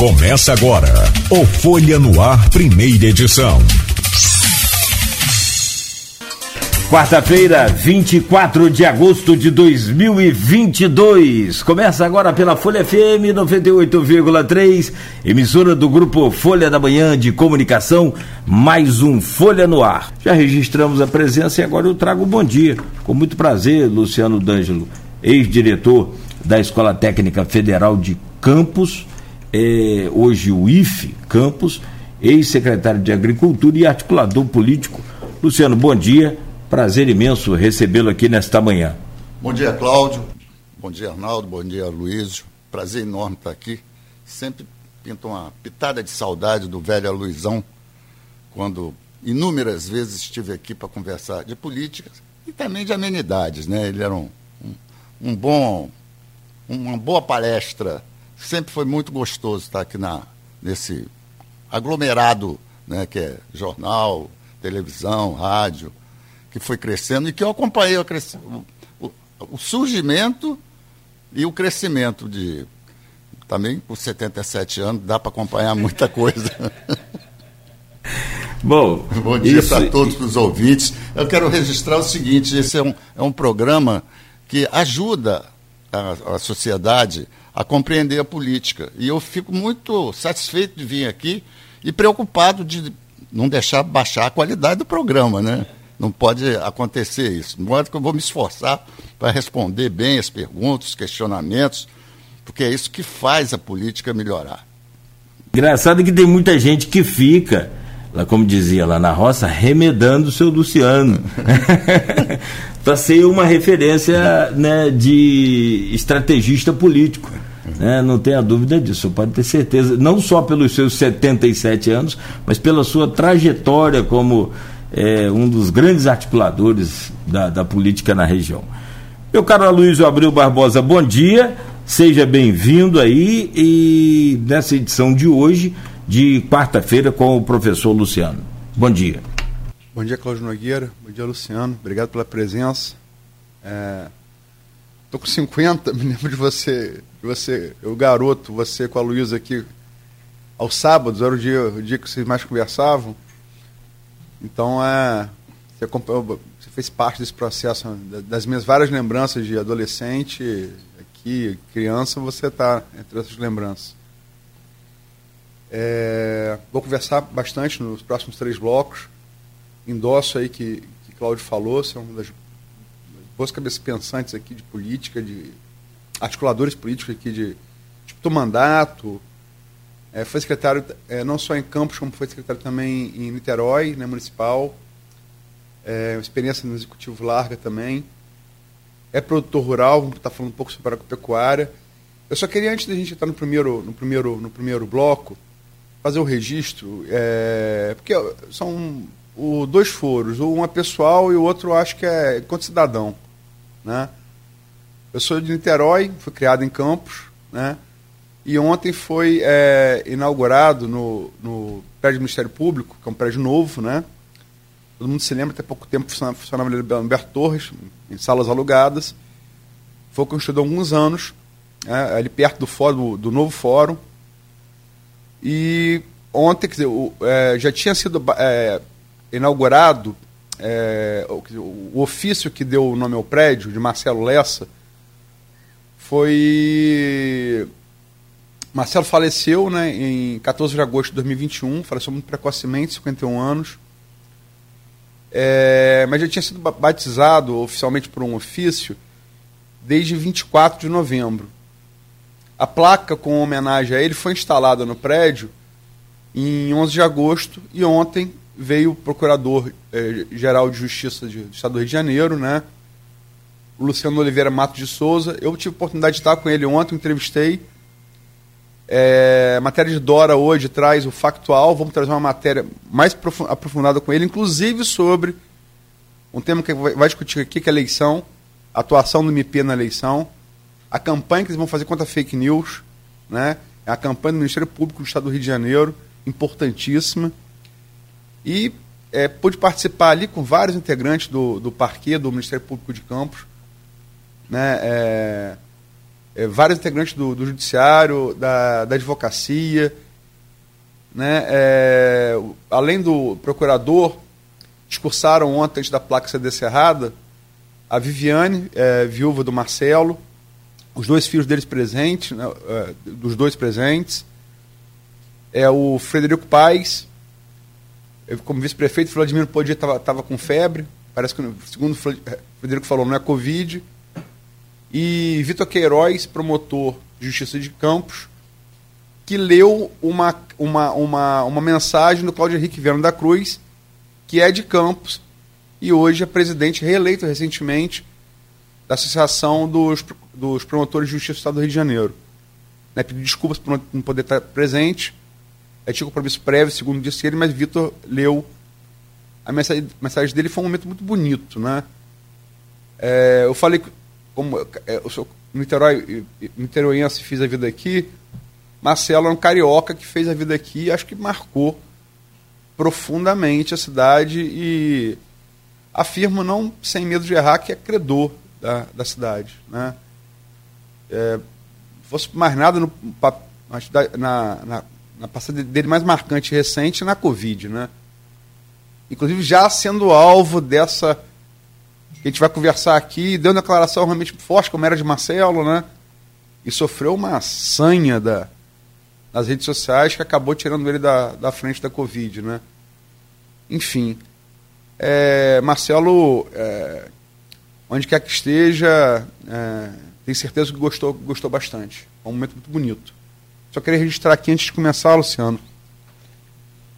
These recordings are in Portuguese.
Começa agora o Folha no Ar, primeira edição. Quarta-feira, 24 de agosto de 2022. Começa agora pela Folha FM 98,3, emissora do grupo Folha da Manhã de Comunicação, mais um Folha no Ar. Já registramos a presença e agora eu trago o bom dia. Com muito prazer, Luciano D'Angelo, ex-diretor da Escola Técnica Federal de Campos, é, hoje o IFE Campos, ex-secretário de Agricultura e articulador político. Luciano, bom dia Prazer imenso recebê-lo aqui nesta manhã. Bom dia, Cláudio. Bom dia, Arnaldo. Bom dia, Luísio. Prazer enorme estar aqui. Sempre pinta uma pitada de saudade do velho Luizão, quando inúmeras vezes estive aqui para conversar de política e também de amenidades. Né? Ele era um, um, um bom, uma boa palestra. Sempre foi muito gostoso estar aqui na, nesse aglomerado né, que é jornal, televisão, rádio que foi crescendo e que eu acompanhei o, o, o surgimento e o crescimento de. Também com 77 anos dá para acompanhar muita coisa. Bom, bom dia para todos os ouvintes. Eu quero registrar o seguinte: esse é um, é um programa que ajuda a, a sociedade a compreender a política. E eu fico muito satisfeito de vir aqui e preocupado de não deixar baixar a qualidade do programa, né? Não pode acontecer isso. De modo que eu vou me esforçar para responder bem as perguntas, os questionamentos, porque é isso que faz a política melhorar. Engraçado que tem muita gente que fica, lá como dizia lá na roça, remedando o seu Luciano. para ser uma referência né, de estrategista político. Né? Não tenha dúvida disso, pode ter certeza, não só pelos seus 77 anos, mas pela sua trajetória como é, um dos grandes articuladores da, da política na região. Meu caro Aloysio Abreu Barbosa, bom dia, seja bem-vindo aí e nessa edição de hoje, de quarta-feira, com o professor Luciano. Bom dia. Bom dia, Cláudio Nogueira. Bom dia, Luciano. Obrigado pela presença. É... com 50, me lembro de você, de você, eu garoto, você com a Luísa aqui aos sábados, era o dia, o dia que vocês mais conversavam. Então, é, você, você fez parte desse processo, das minhas várias lembranças de adolescente, aqui, criança, você está entre essas lembranças. É, vou conversar bastante nos próximos três blocos. Endosso aí que, que Cláudio falou, você é uma das boas cabeças pensantes aqui de política, de articuladores políticos aqui de tipo, mandato, é, foi secretário é, não só em Campos, como foi secretário também em Niterói, né, municipal. É, experiência no executivo larga também. É produtor rural, vamos estar falando um pouco sobre agropecuária. Eu só queria, antes da gente entrar no primeiro, no primeiro, no primeiro bloco, fazer o registro, é, porque são o, dois foros, um é pessoal e o outro acho que é enquanto cidadão. Né? Eu sou de Niterói, fui criado em Campos, né? E ontem foi é, inaugurado no, no prédio do Ministério Público, que é um prédio novo, né? Todo mundo se lembra, até pouco tempo funcionava, funcionava Humberto Torres, em salas alugadas. Foi construído há alguns anos, é, ali perto do fórum, do novo fórum. E ontem, quer dizer, o, é, já tinha sido é, inaugurado é, o, ofício que deu o nome ao prédio, de Marcelo Lessa, foi Marcelo faleceu né, em 14 de agosto de 2021, faleceu muito precocemente, 51 anos. É, mas já tinha sido batizado oficialmente por um ofício desde 24 de novembro. A placa com homenagem a ele foi instalada no prédio em 11 de agosto e ontem veio o Procurador-Geral é, de Justiça do Estado do Rio de Janeiro, né, Luciano Oliveira Matos de Souza. Eu tive a oportunidade de estar com ele ontem, entrevistei é, matéria de Dora hoje traz o factual, vamos trazer uma matéria mais aprofundada com ele, inclusive sobre um tema que vai discutir aqui, que é a eleição, a atuação do MP na eleição, a campanha que eles vão fazer contra a fake news, né? É a campanha do Ministério Público do Estado do Rio de Janeiro, importantíssima. E é, pude participar ali com vários integrantes do, do parquê do Ministério Público de Campos, né? É, é, vários integrantes do, do judiciário, da, da advocacia, né? É, além do procurador, discursaram ontem, antes da placa ser descerrada, a Viviane, é, viúva do Marcelo, os dois filhos deles presentes, né, é, dos dois presentes, é o Frederico Paes, como vice-prefeito, Vladimir Podia estava com febre, parece que, segundo o Frederico falou, não é Covid, e Vitor Queiroz, promotor de Justiça de Campos, que leu uma, uma, uma, uma mensagem do Cláudio Henrique Viana da Cruz, que é de Campos, e hoje é presidente reeleito recentemente da Associação dos, dos Promotores de Justiça do Estado do Rio de Janeiro. Né, desculpas por não poder estar presente, é, tinha compromisso prévio, segundo disse ele, mas Vitor leu a mensagem, a mensagem dele, foi um momento muito bonito. Né? É, eu falei, como é, eu sou Niterói, niteroiense, fiz a vida aqui, Marcelo é um carioca que fez a vida aqui e acho que marcou profundamente a cidade e afirmo não sem medo de errar que é credor da, da cidade. Né? É, fosse mais nada no, na, na, na passada dele mais marcante recente na Covid, né? Inclusive já sendo alvo dessa que a gente vai conversar aqui, deu uma declaração realmente forte, como era de Marcelo, né? E sofreu uma sanha da, nas redes sociais que acabou tirando ele da, da frente da Covid, né? Enfim, é, Marcelo, é, onde quer que esteja, é, tenho certeza que gostou, gostou bastante. É um momento muito bonito. Só queria registrar aqui antes de começar, Luciano.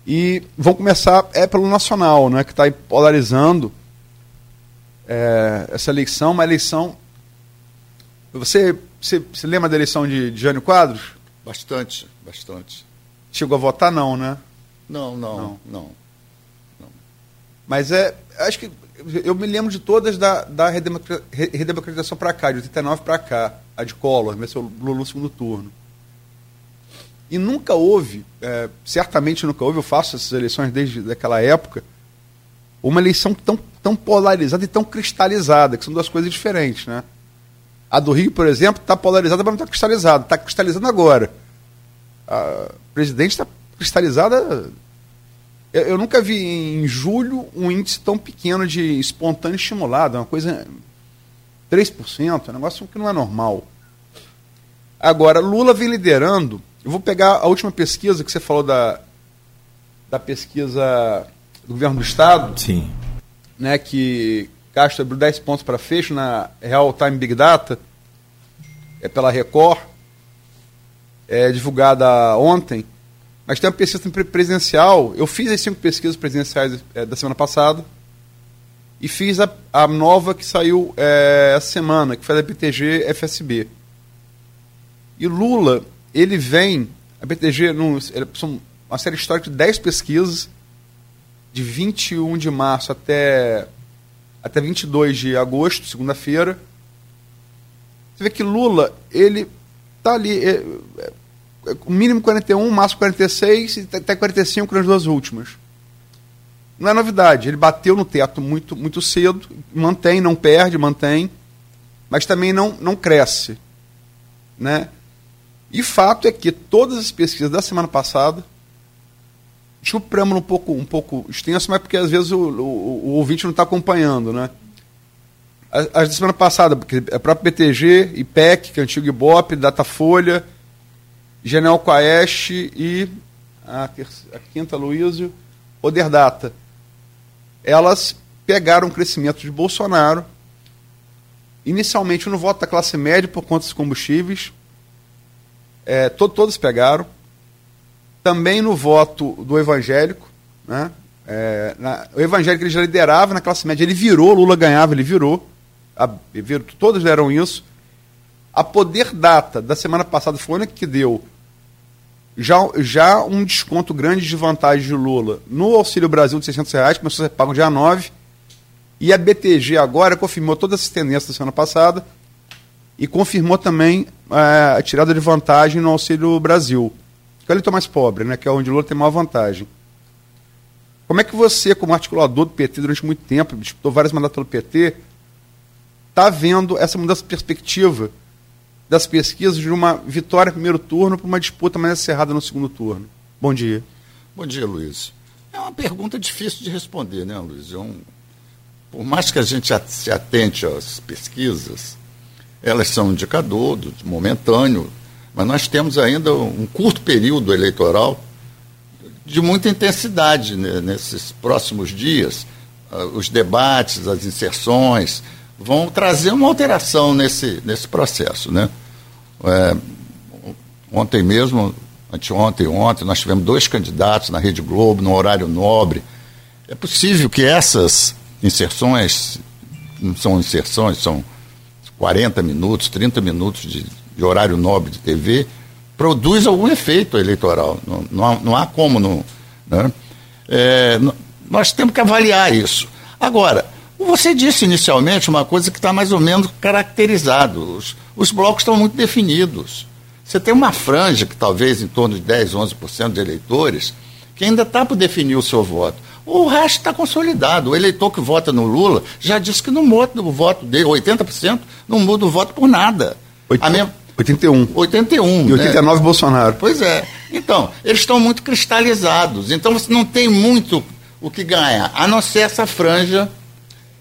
E vamos começar é pelo nacional, né, que está polarizando é, essa eleição, uma eleição. Você, você, você lembra da eleição de, de Jânio Quadros? Bastante, bastante. Chegou a votar, não, né? Não, não, não. não. não. Mas é. Acho que. Eu me lembro de todas da, da redemocratização para cá, de 89 para cá, a de Collor, venceu Lula no segundo turno. E nunca houve, é, certamente nunca houve, eu faço essas eleições desde aquela época, uma eleição tão, tão polarizada e tão cristalizada, que são duas coisas diferentes, né? A do Rio, por exemplo, está polarizada, mas não está cristalizada. Está cristalizando agora. A presidente está cristalizada. Eu, eu, nunca vi em julho um índice tão pequeno de espontâneo estimulado. É uma coisa. 3%, é um negócio que não é normal. Agora, Lula vem liderando. Eu vou pegar a última pesquisa que você falou da, da pesquisa do governo do Estado. Sim. Né, que Castro abriu 10 pontos para fecho na Real Time Big Data, é pela Record, é divulgada ontem. Mas tem uma pesquisa presencial. Eu fiz as cinco pesquisas presidenciais é, da semana passada e fiz a, a nova que saiu é, essa semana, que foi da BTG FSB. E Lula, ele vem, a BTG, num, são uma série histórica de 10 pesquisas, de 21 de março até até 22 de agosto, segunda-feira. Você vê que Lula, ele tá ali, é, é, o mínimo 41, o máximo 46 e até 45 nas duas últimas. Não é novidade, ele bateu no teto muito, muito cedo, mantém, não perde, mantém, mas também não, não cresce. Né? E fato é que todas as pesquisas da semana passada Desculpa o preâmbulo um pouco, um pouco extenso, mas porque às vezes o, o, o ouvinte não está acompanhando, né? As, da semana passada, porque a própria BTG, IPEC, que é antigo Ibope, Datafolha, General Quaest e a, a quinta Luísio, Oderdata. Elas pegaram o crescimento de Bolsonaro, inicialmente no voto da classe média por conta dos combustíveis, é, to, todos pegaram, também no voto do evangélico, né? É, na, o evangélico ele já liderava na classe média, ele virou, Lula ganhava, ele virou, a, virou todos deram isso. A Poder Data da semana passada foi a única que deu já, já um desconto grande de vantagem de Lula no Auxílio Brasil de 600 reais, começou a ser pago dia 9, e a BTG agora confirmou todas essas tendências da semana passada e confirmou também é, a tirada de vantagem no Auxílio Brasil que o eleitor mais pobre, né, que é onde o Lula tem maior vantagem. Como é que você, como articulador do PT durante muito tempo, disputou vários mandatos pelo PT, está vendo essa mudança de perspectiva das pesquisas de uma vitória no primeiro turno para uma disputa mais acirrada no segundo turno? Bom dia. Bom dia, Luiz. É uma pergunta difícil de responder, né, Luiz? É um, por mais que a gente se atente às pesquisas, elas são um indicador do, momentâneo, mas nós temos ainda um curto período eleitoral de muita intensidade né, nesses próximos dias. Uh, os debates, as inserções vão trazer uma alteração nesse, nesse processo. Né? É, ontem mesmo, anteontem, ontem, nós tivemos dois candidatos na Rede Globo, no horário nobre. É possível que essas inserções, não são inserções, são 40 minutos, 30 minutos de, de horário nobre de TV, produz algum efeito eleitoral. Não, não, há, não há como não. Né? É, nós temos que avaliar isso. Agora, você disse inicialmente uma coisa que está mais ou menos caracterizado. Os, os blocos estão muito definidos. Você tem uma franja que talvez em torno de 10, 11% de eleitores que ainda está por definir o seu voto. O resto está consolidado. O eleitor que vota no Lula já disse que não muda o voto dele, 80% não muda o voto por nada. 80, minha... 81. 81. E 89 né? Bolsonaro. Pois é. Então, eles estão muito cristalizados. Então você não tem muito o que ganhar, a não ser essa franja,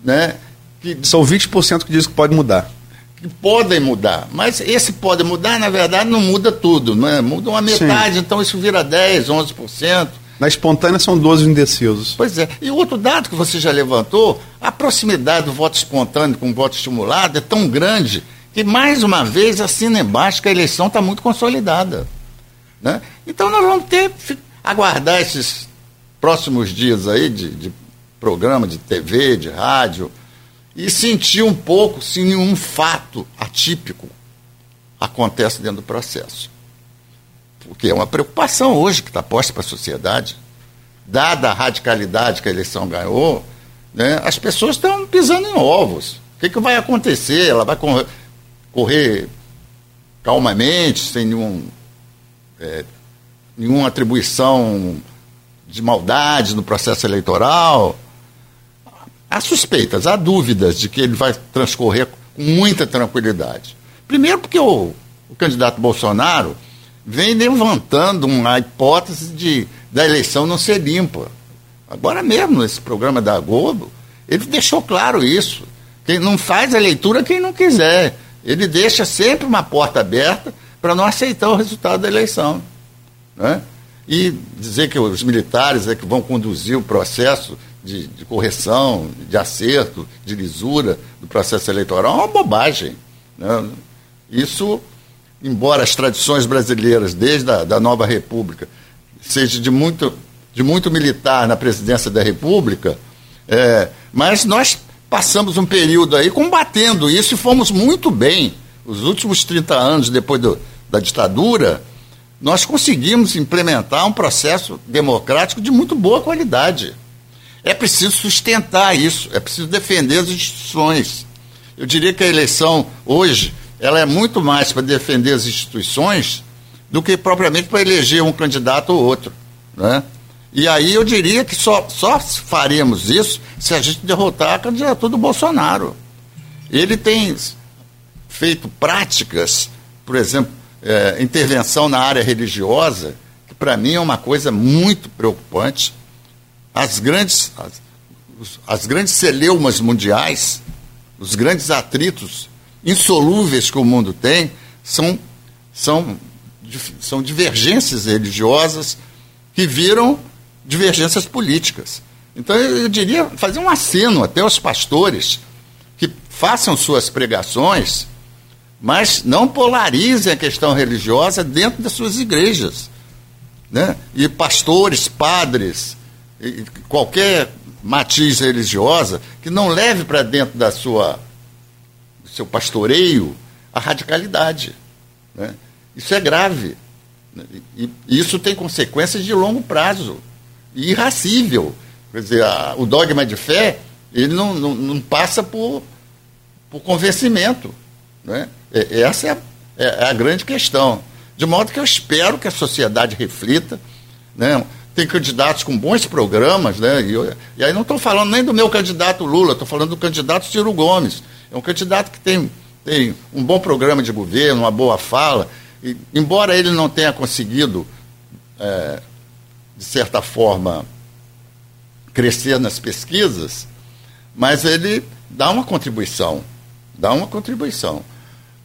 né? Que... São 20% que diz que pode mudar. Que podem mudar. Mas esse pode mudar, na verdade, não muda tudo, né? Muda uma metade, Sim. então isso vira 10, 11%. Na espontânea são 12 indecisos. Pois é. E outro dado que você já levantou, a proximidade do voto espontâneo com o voto estimulado é tão grande que, mais uma vez, assina embaixo que a eleição está muito consolidada. Né? Então nós vamos ter aguardar esses próximos dias aí de, de programa de TV, de rádio, e sentir um pouco se nenhum fato atípico acontece dentro do processo porque é uma preocupação hoje que está posta para a sociedade. Dada a radicalidade que a eleição ganhou, né, as pessoas estão pisando em ovos. O que, que vai acontecer? Ela vai correr, correr calmamente, sem nenhum, é, nenhuma atribuição de maldade no processo eleitoral. Há suspeitas, há dúvidas de que ele vai transcorrer com muita tranquilidade. Primeiro, porque o, o candidato Bolsonaro vem levantando uma hipótese de da eleição não ser limpa. Agora mesmo, nesse programa da Globo, ele deixou claro isso. Quem não faz a leitura quem não quiser. Ele deixa sempre uma porta aberta para não aceitar o resultado da eleição. Né? E dizer que os militares é que vão conduzir o processo de, de correção, de acerto, de lisura do processo eleitoral é uma bobagem. Né? Isso embora as tradições brasileiras, desde a da nova República, seja de muito, de muito militar na presidência da República, é, mas nós passamos um período aí combatendo isso e fomos muito bem. Os últimos 30 anos depois do, da ditadura, nós conseguimos implementar um processo democrático de muito boa qualidade. É preciso sustentar isso, é preciso defender as instituições. Eu diria que a eleição hoje ela é muito mais para defender as instituições do que propriamente para eleger um candidato ou outro. Né? E aí eu diria que só, só faremos isso se a gente derrotar a candidatura do Bolsonaro. Ele tem feito práticas, por exemplo, é, intervenção na área religiosa, que para mim é uma coisa muito preocupante. As grandes, as, as grandes celeumas mundiais, os grandes atritos insolúveis que o mundo tem são, são, são divergências religiosas que viram divergências políticas. Então eu, diria fazer um aceno até aos pastores que façam suas pregações, mas não polarizem a questão religiosa dentro das suas igrejas. Né? E pastores, padres, qualquer matiz religiosa que não leve para dentro da sua seu pastoreio, a radicalidade. Né? Isso é grave. Né? E isso tem consequências de longo prazo. E irracível. Quer dizer, a, o dogma de fé, ele não, não, não passa por, por convencimento. Né? É, essa é a, é a grande questão. De modo que eu espero que a sociedade reflita. Né? Tem candidatos com bons programas, né? e, eu, e aí não estou falando nem do meu candidato Lula, estou falando do candidato Ciro Gomes, é um candidato que tem tem um bom programa de governo, uma boa fala, e, embora ele não tenha conseguido, é, de certa forma, crescer nas pesquisas, mas ele dá uma contribuição, dá uma contribuição.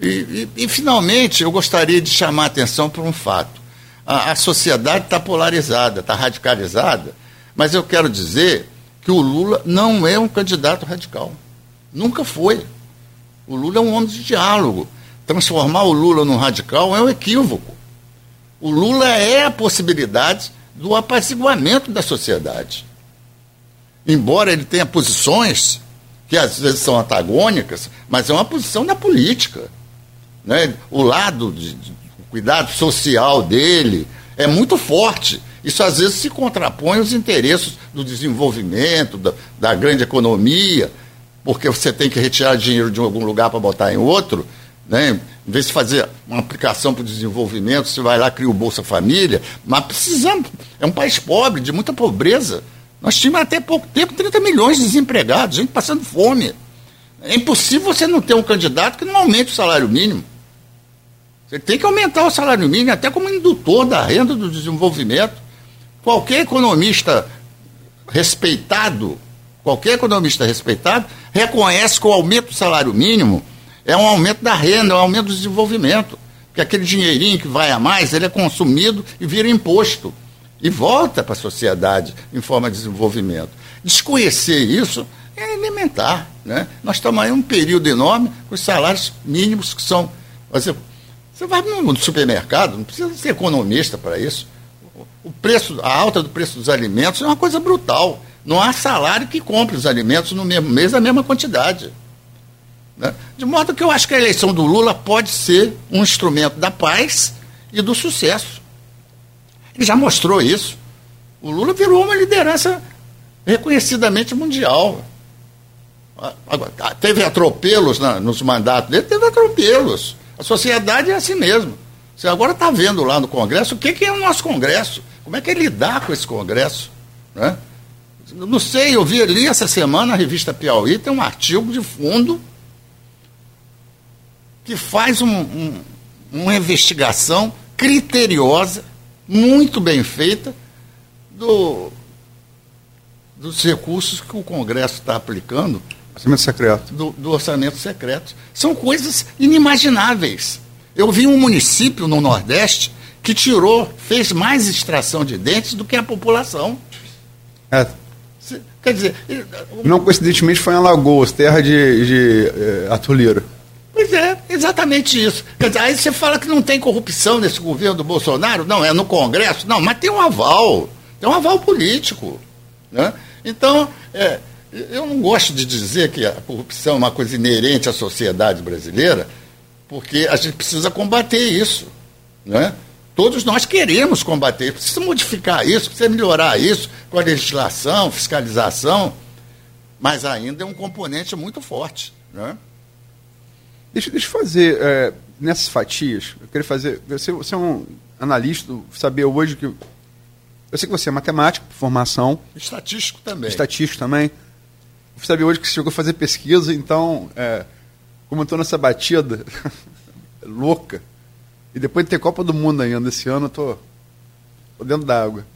E, e, e finalmente, eu gostaria de chamar a atenção para um fato. A, a sociedade está polarizada, está radicalizada, mas eu quero dizer que o Lula não é um candidato radical. Nunca foi. O Lula é um homem de diálogo. Transformar o Lula num radical é um equívoco. O Lula é a possibilidade do apaziguamento da sociedade. Embora ele tenha posições que às vezes são antagônicas, mas é uma posição da política. Né? O lado de, de cuidado social dele é muito forte. Isso às vezes se contrapõe aos interesses do desenvolvimento, da, da grande economia, porque você tem que retirar dinheiro de algum lugar para botar em outro. Né? Em vez de fazer uma aplicação para o desenvolvimento, você vai lá cria o Bolsa Família, mas precisamos. É um país pobre, de muita pobreza. Nós tínhamos até pouco tempo 30 milhões de desempregados, gente passando fome. É impossível você não ter um candidato que não aumente o salário mínimo. Tem que aumentar o salário mínimo até como indutor da renda do desenvolvimento. Qualquer economista respeitado, qualquer economista respeitado, reconhece que o aumento do salário mínimo é um aumento da renda, é um aumento do desenvolvimento. Porque aquele dinheirinho que vai a mais, ele é consumido e vira imposto. E volta para a sociedade em forma de desenvolvimento. Desconhecer isso é elementar. Né? Nós estamos aí um período enorme com os salários mínimos que são. Você vai no supermercado, não precisa ser economista para isso. O preço, a alta do preço dos alimentos é uma coisa brutal. Não há salário que compre os alimentos no mesmo mês a mesma quantidade. Né? De modo que eu acho que a eleição do Lula pode ser um instrumento da paz e do sucesso. Ele já mostrou isso. O Lula virou uma liderança reconhecidamente mundial. Agora, teve atropelos na, nos mandatos dele, teve atropelos. A sociedade é assim mesmo. Você agora está vendo lá no Congresso o que, que é o nosso Congresso. Como é que é lidar com esse Congresso? Né? Não sei, eu vi ali essa semana na revista Piauí, tem um artigo de fundo que faz um, um, uma investigação criteriosa, muito bem feita, do, dos recursos que o Congresso está aplicando. Orçamento secreto. Do, do, orçamento secreto. São coisas inimagináveis. Eu vi um município no Nordeste que tirou, fez mais extração de dentes do que a população. É. Quer dizer. Não coincidentemente foi em Alagoas, terra de, de é, Pois é, exatamente isso. Quer dizer, aí você fala que não tem corrupção nesse governo do Bolsonaro, não, é no Congresso, não, mas tem um aval, tem um aval político. Né? Então, é, eu não gosto de dizer que a corrupção é uma coisa inerente à sociedade brasileira, porque a gente precisa combater isso. Né? Todos nós queremos combater, precisa modificar isso, precisa melhorar isso com a legislação, fiscalização, mas ainda é um componente muito forte. Né? Deixa, deixa eu fazer, é, nessas fatias, eu queria fazer. Você, você é um analista, saber hoje que. Eu sei que você é matemático, formação. Estatístico também. Estatístico também. Eu saber hoje que você chegou a fazer pesquisa, então, é, como eu estou nessa batida louca, e depois de ter Copa do Mundo ainda esse ano, eu tô, tô dentro d'água.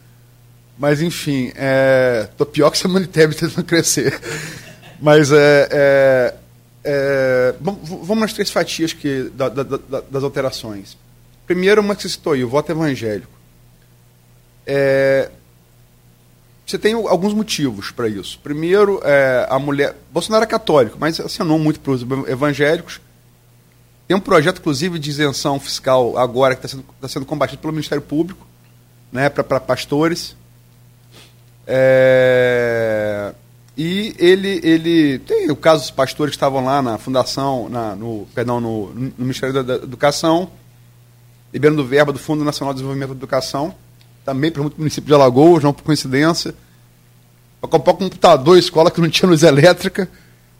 Mas, enfim, é, tô pior que Samuel Tebet tentando crescer. Mas é, é, é, vamos nas três fatias que, da, da, da, das alterações. Primeiro, uma que você citou aí, o voto evangélico. É, você tem alguns motivos para isso. Primeiro, é, a mulher. Bolsonaro é católico, mas assinou muito para os evangélicos. Tem um projeto, inclusive, de isenção fiscal agora que está sendo, tá sendo combatido pelo Ministério Público né, para pastores. É, e ele, ele tem o caso dos pastores que estavam lá na fundação, na, no, perdão, no, no Ministério da, da Educação, liberando verba do Fundo Nacional de Desenvolvimento da Educação, também para o município de Alagoas, não por coincidência, para comprar um computador, escola que não tinha luz elétrica,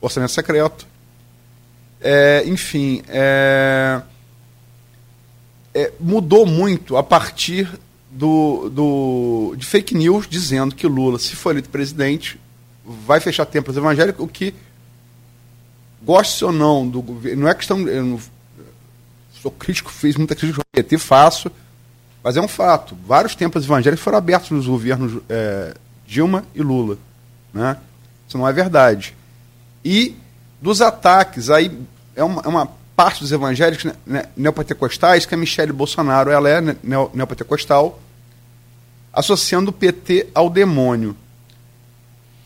orçamento secreto. É, enfim, é, é, mudou muito a partir do, do, de fake news dizendo que Lula, se for eleito presidente, vai fechar templos evangélicos, o que goste ou não do governo, não é questão. Eu não, sou crítico, fiz muita crítica PT, faço, mas é um fato. Vários templos evangélicos foram abertos nos governos é, Dilma e Lula. Né? Isso não é verdade. E dos ataques, aí é uma, é uma parte dos evangélicos né, né neopentecostais, que a Michelle Bolsonaro ela é neopentecostal, associando o PT ao demônio.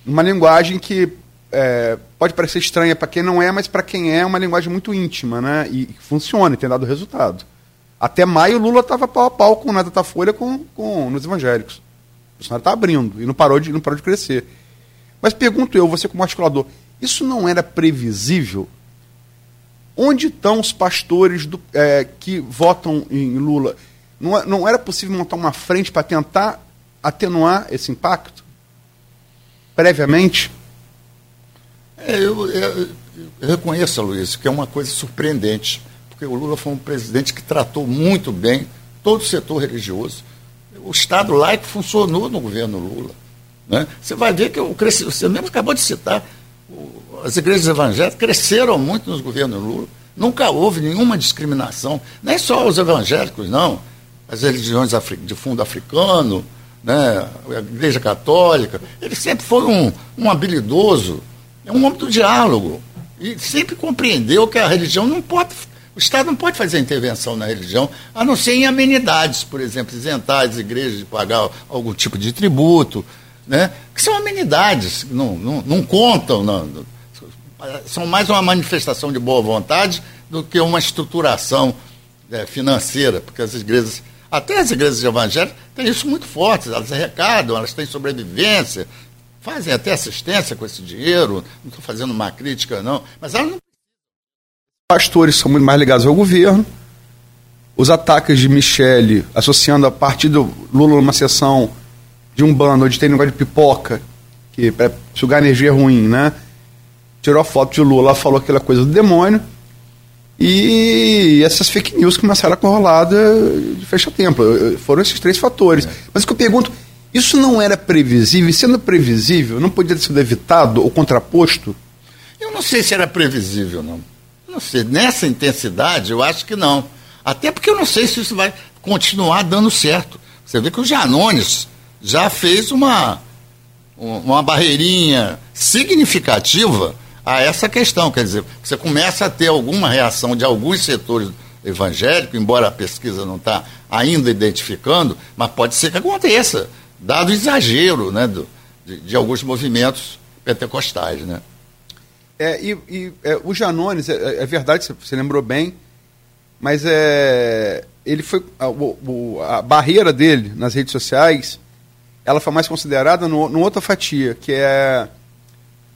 Uma linguagem que é, pode parecer estranha para quem não é, mas para quem é, é uma linguagem muito íntima, né? E, e funciona e tem dado resultado. Até maio, Lula estava pau a pau com o Datafolha com, com, nos evangélicos. O Bolsonaro está abrindo e não parou, de, não parou de crescer. Mas pergunto eu, você como articulador, isso não era previsível? Onde estão os pastores do, é, que votam em Lula? Não, não era possível montar uma frente para tentar atenuar esse impacto? Previamente? É, eu, eu, eu reconheço, Luiz, que é uma coisa surpreendente, porque o Lula foi um presidente que tratou muito bem todo o setor religioso. O Estado laico funcionou no governo Lula. Né? Você vai ver que o crescimento, você mesmo acabou de citar, as igrejas evangélicas cresceram muito nos governos Lula. Nunca houve nenhuma discriminação, nem só os evangélicos, não. As religiões de fundo africano, né, a igreja católica. Ele sempre foi um, um habilidoso, é um homem do diálogo. E sempre compreendeu que a religião não pode. O Estado não pode fazer intervenção na religião, a não ser em amenidades, por exemplo, isentar as igrejas de pagar algum tipo de tributo, né, que são amenidades, não, não, não contam, não, são mais uma manifestação de boa vontade do que uma estruturação é, financeira, porque as igrejas, até as igrejas evangélicas, têm isso muito forte, elas arrecadam, elas têm sobrevivência, fazem até assistência com esse dinheiro, não estou fazendo uma crítica, não, mas elas não. Pastores são muito mais ligados ao governo. Os ataques de Michele, associando a partido Lula numa sessão de um bando onde tem negócio de pipoca, que é sugar energia ruim, né? tirou a foto de Lula, falou aquela coisa do demônio. E essas fake news começaram a corrolar de, fecha-tempo. Foram esses três fatores. É. Mas o que eu pergunto, isso não era previsível? E sendo previsível, não podia ter sido evitado ou contraposto? Eu não sei se era previsível, não. Não sei. Nessa intensidade, eu acho que não. Até porque eu não sei se isso vai continuar dando certo. Você vê que o Janones já fez uma, uma barreirinha significativa a essa questão. Quer dizer, você começa a ter alguma reação de alguns setores evangélicos, embora a pesquisa não está ainda identificando, mas pode ser que aconteça, dado o exagero né, do, de, de, alguns movimentos pentecostais. Né? É, e, e é, o Janones, é, é, verdade, você lembrou bem, mas é, ele foi a, o, a, barreira dele nas redes sociais, ela foi mais considerada no, no outra fatia, que é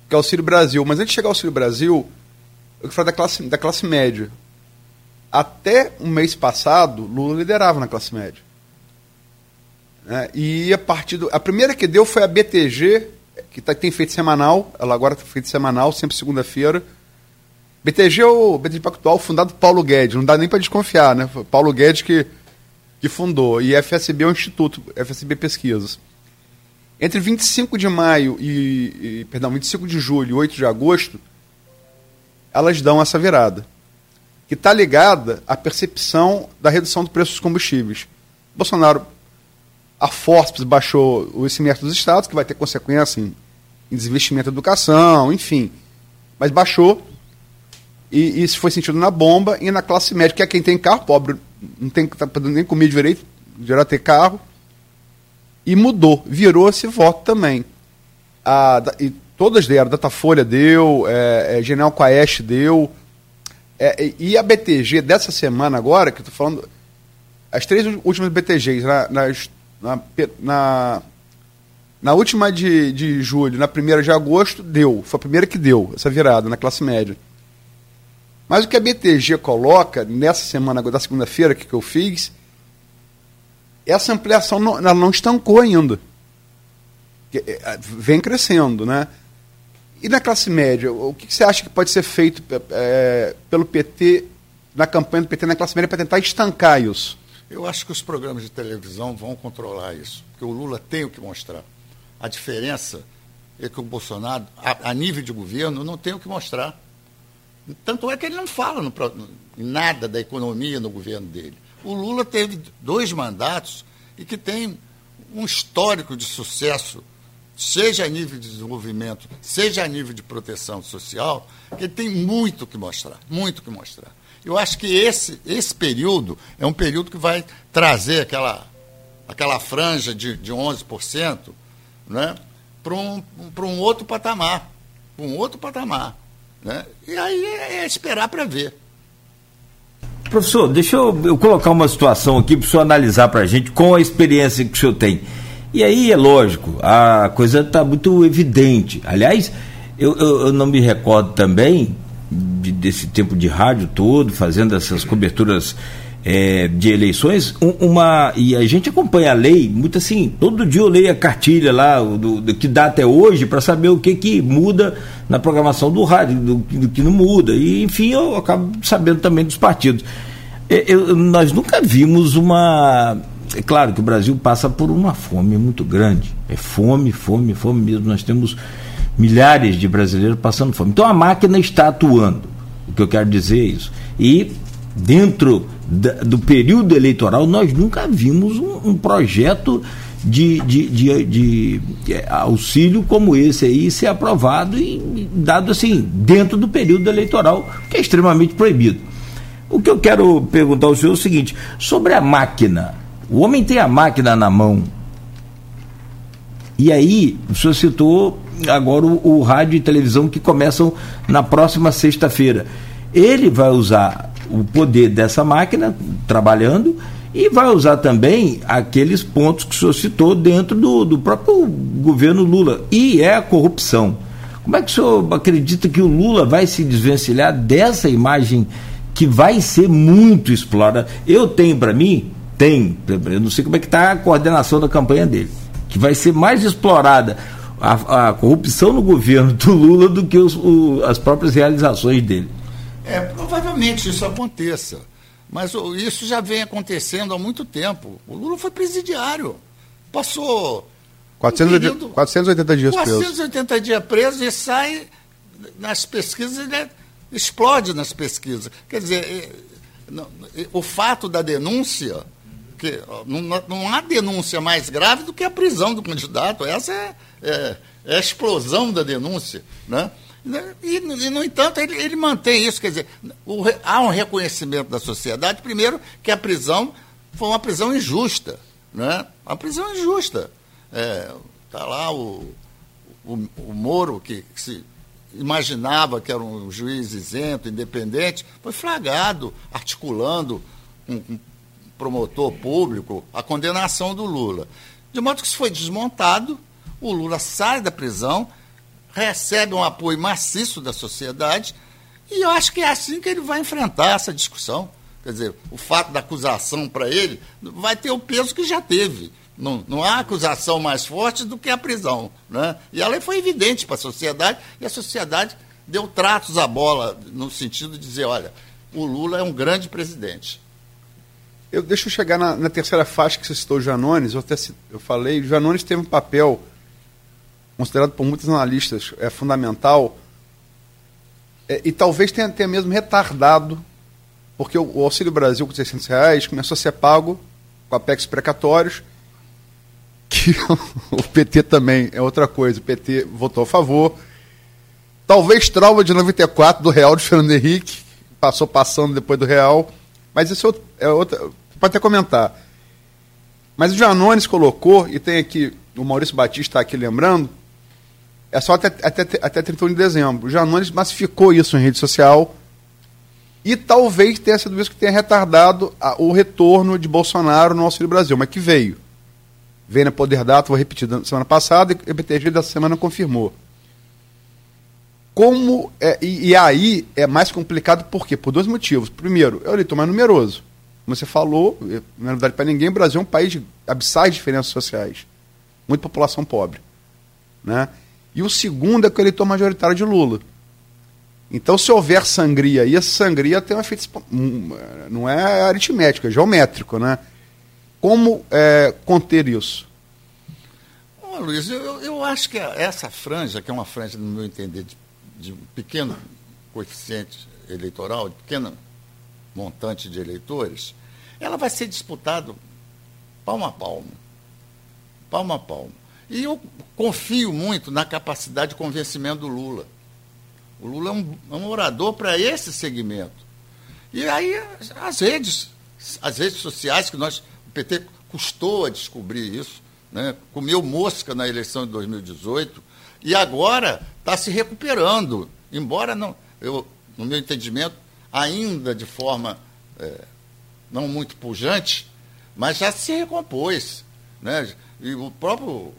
que é o Auxílio Brasil. Mas antes de chegar ao Auxílio Brasil, eu falar da classe, da classe média. Até o mês passado, Lula liderava na classe média. É, e a partir do, A primeira que deu foi a BTG, que tá, tem feito semanal, ela agora tem feito semanal, sempre segunda-feira. BTG é o BTG Pactual, fundado por Paulo Guedes, não dá nem para desconfiar, né? Paulo Guedes que, que fundou. E FSB é o Instituto, FSB Pesquisas. Entre 25 de maio e, e, perdão, 25 de julho e 8 de agosto, elas dão essa virada, que está ligada à percepção da redução do preço dos combustíveis. Bolsonaro, a Forbes baixou o ICMS dos estados, que vai ter consequência em, em desinvestimento em educação, enfim. Mas baixou, e isso foi sentido na bomba e na classe média, que é quem tem carro, pobre, não tem tá podendo nem comer direito, gerar ter carro, e mudou, virou esse voto também. A, e todas deram, Datafolha deu, é, é, General Quaest deu, é, e a BTG dessa semana agora, que eu estou falando, as três últimas BTGs, na, na, na, na última de, de julho, na primeira de agosto, deu, foi a primeira que deu, essa virada na classe média. Mas o que a BTG coloca nessa semana da segunda-feira que, que eu fiz essa ampliação não, ela não estancou ainda. É, é, vem crescendo, né? E na classe média, o que você acha que pode ser feito é, pelo PT, na campanha do PT na classe média, para tentar estancar isso? Eu acho que os programas de televisão vão controlar isso, porque o Lula tem o que mostrar. A diferença é que o Bolsonaro, a, a nível de governo, não tem o que mostrar. Tanto é que ele não fala no, nada da economia no governo dele. O Lula teve dois mandatos e que tem um histórico de sucesso, seja a nível de desenvolvimento, seja a nível de proteção social, que ele tem muito que mostrar, muito que mostrar. Eu acho que esse, esse período é um período que vai trazer aquela, aquela franja de, de 11% né, para um, um outro patamar. Um outro patamar. Né? E aí é, é esperar para ver. Professor, deixa eu, eu, colocar uma situação aqui para o senhor analisar para a gente com a experiência que o senhor tem. E aí é lógico, a coisa está muito evidente. Aliás, eu, eu, eu, não me recordo também de, desse tempo de rádio todo, fazendo essas coberturas é, de eleições, um, uma. E a gente acompanha a lei, muito assim, todo dia eu leio a cartilha lá, do, do que dá até hoje, para saber o que, que muda na programação do rádio, do, do, que não muda. E, enfim, eu acabo sabendo também dos partidos. É, eu, nós nunca vimos uma. É claro que o Brasil passa por uma fome muito grande. É fome, fome, fome mesmo. Nós temos milhares de brasileiros passando fome. Então a máquina está atuando. O que eu quero dizer é isso. E dentro da, do período eleitoral, nós nunca vimos um, um projeto de, de, de, de, é, auxílio como esse aí ser aprovado e dado assim, dentro do período eleitoral, que é extremamente proibido. O que eu quero perguntar ao senhor é o seguinte: sobre a máquina. O homem tem a máquina na mão. E aí, o senhor citou agora o, o rádio e televisão que começam na próxima sexta-feira. Ele vai usar o poder dessa máquina trabalhando e vai usar também aqueles pontos que o senhor citou dentro do, do próprio governo Lula. E é a corrupção. Como é que o senhor acredita que o Lula vai se desvencilhar dessa imagem que vai ser muito explorada? Eu tenho para mim, tem, eu não sei como é que está a coordenação da campanha dele, que vai ser mais explorada a, a corrupção no governo do Lula do que os, o, as próprias realizações dele. É, provavelmente isso aconteça. Mas isso já vem acontecendo há muito tempo. O Lula foi presidiário. Passou. 480, período, 480 dias 480 preso. dias preso e sai nas pesquisas, ele explode nas pesquisas. Quer dizer, é, é, o fato da denúncia, que não, não há denúncia mais grave do que a prisão do candidato. Essa é, é, é a explosão da denúncia. Né? E, e, no entanto, ele, ele, mantém isso, quer dizer, o, há um reconhecimento da sociedade, primeiro, que a prisão foi uma prisão injusta, né? uma prisão injusta. Está é, tá lá o, o, o Moro, que, que, se imaginava que era um juiz isento, independente, foi flagrado, articulando com promotor público a condenação do Lula. De modo que isso foi desmontado, o Lula sai da prisão, recebe um apoio maciço da sociedade e eu acho que é assim que ele vai enfrentar essa discussão. Quer dizer, o fato da acusação para ele vai ter o peso que já teve. Não, não há acusação mais forte do que a prisão. Né? E ela foi evidente para a sociedade e a sociedade deu tratos à bola no sentido de dizer, olha, o Lula é um grande presidente. Eu, deixa eu chegar na, na terceira faixa que você citou, o Janones. Eu, até, eu falei, o Janones teve um papel considerado por muitos analistas é fundamental, é, e talvez tenha, tenha mesmo retardado, porque o, o, Auxílio Brasil com 600 reais começou a ser pago com apex precatórios, que o PT também é outra coisa, o PT votou a favor. Talvez trauma de 94 do Real de Fernando Henrique, passou passando depois do Real, mas isso é outra, pode até comentar. Mas o Janones colocou, e tem aqui, o Maurício Batista está aqui lembrando, é só até, até, até 31 de dezembro. O Janones massificou isso em rede social e talvez tenha sido isso que tenha retardado a, o retorno de Bolsonaro no Auxílio Brasil, mas que veio. Veio na Poder Data, vou repetir, da semana passada, e o PTG dessa semana confirmou. Como é, e, e, aí é mais complicado por quê? Por dois motivos. Primeiro, é o eleitor mais numeroso. Como você falou, não é novidade para ninguém, o Brasil é um país de abissais diferenças sociais. Muita população pobre. Né? E o segundo é que o eleitor majoritário de Lula. Então, se houver sangria, e essa sangria tem um efeito. Hum, não é aritmético, é geométrico, né? Como é, conter isso? Ô, Luiz, eu, eu acho que essa franja, que é uma franja, no meu entender, de, de um pequeno coeficiente eleitoral, de pequeno montante de eleitores, ela vai ser disputada palmo a palmo. Palmo a palmo. E eu confio muito na capacidade de convencimento do Lula. O Lula é um, é um orador para esse segmento. E aí as redes, as redes sociais que nós, o PT custou a descobrir isso, né? comeu mosca na eleição de 2018 e agora está se recuperando, embora não, eu, no meu entendimento, ainda de forma é, não muito pujante, mas já se recompôs. Né? E o próprio,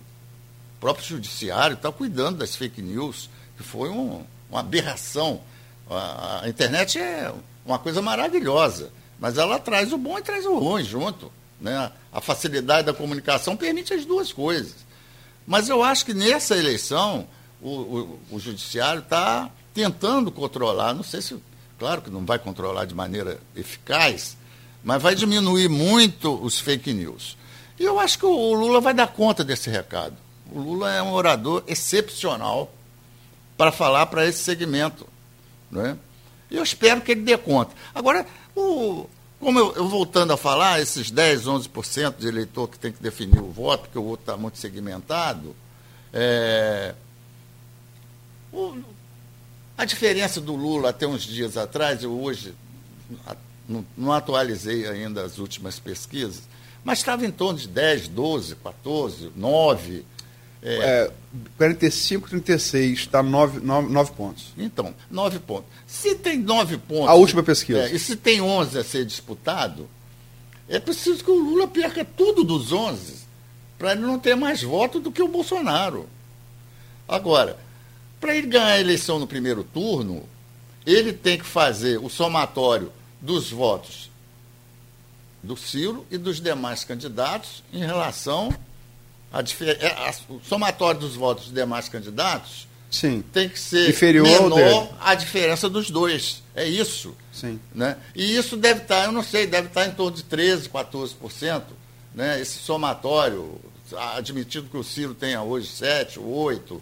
próprio judiciário está cuidando das fake news, que foi um, uma aberração. A, a, internet é uma coisa maravilhosa, mas ela traz o bom e traz o ruim junto. Né? A facilidade da comunicação permite as duas coisas. Mas eu acho que nessa eleição o, o, o judiciário está tentando controlar, não sei se, claro que não vai controlar de maneira eficaz, mas vai diminuir muito os fake news. E eu acho que o Lula vai dar conta desse recado. O Lula é um orador excepcional para falar para esse segmento. Né? E eu espero que ele dê conta. Agora, o, como eu, eu, voltando a falar, esses 10, 11% de eleitor que tem que definir o voto, porque o voto está muito segmentado, é, o, a diferença do Lula até uns dias atrás, eu hoje não, não atualizei ainda as últimas pesquisas, mas estava em torno de 10, 12, 14, 9. É, é, 45, 36, está 9, 9, 9 pontos. Então, 9 pontos. Se tem 9 pontos. A última pesquisa. É, e se tem 11 a ser disputado, é preciso que o Lula perca tudo dos 11 para ele não ter mais voto do que o Bolsonaro. Agora, para ele ganhar a eleição no primeiro turno, ele tem que fazer o somatório dos votos do Ciro e dos demais candidatos em relação a, é, a, o somatório dos votos dos demais candidatos Sim. tem que ser Inferior menor à diferença dos dois. É isso. Sim. Né? E isso deve estar, eu não sei, deve estar em torno de 13%, 14%. Né? Esse somatório, admitido que o Ciro tenha hoje 7, 8%.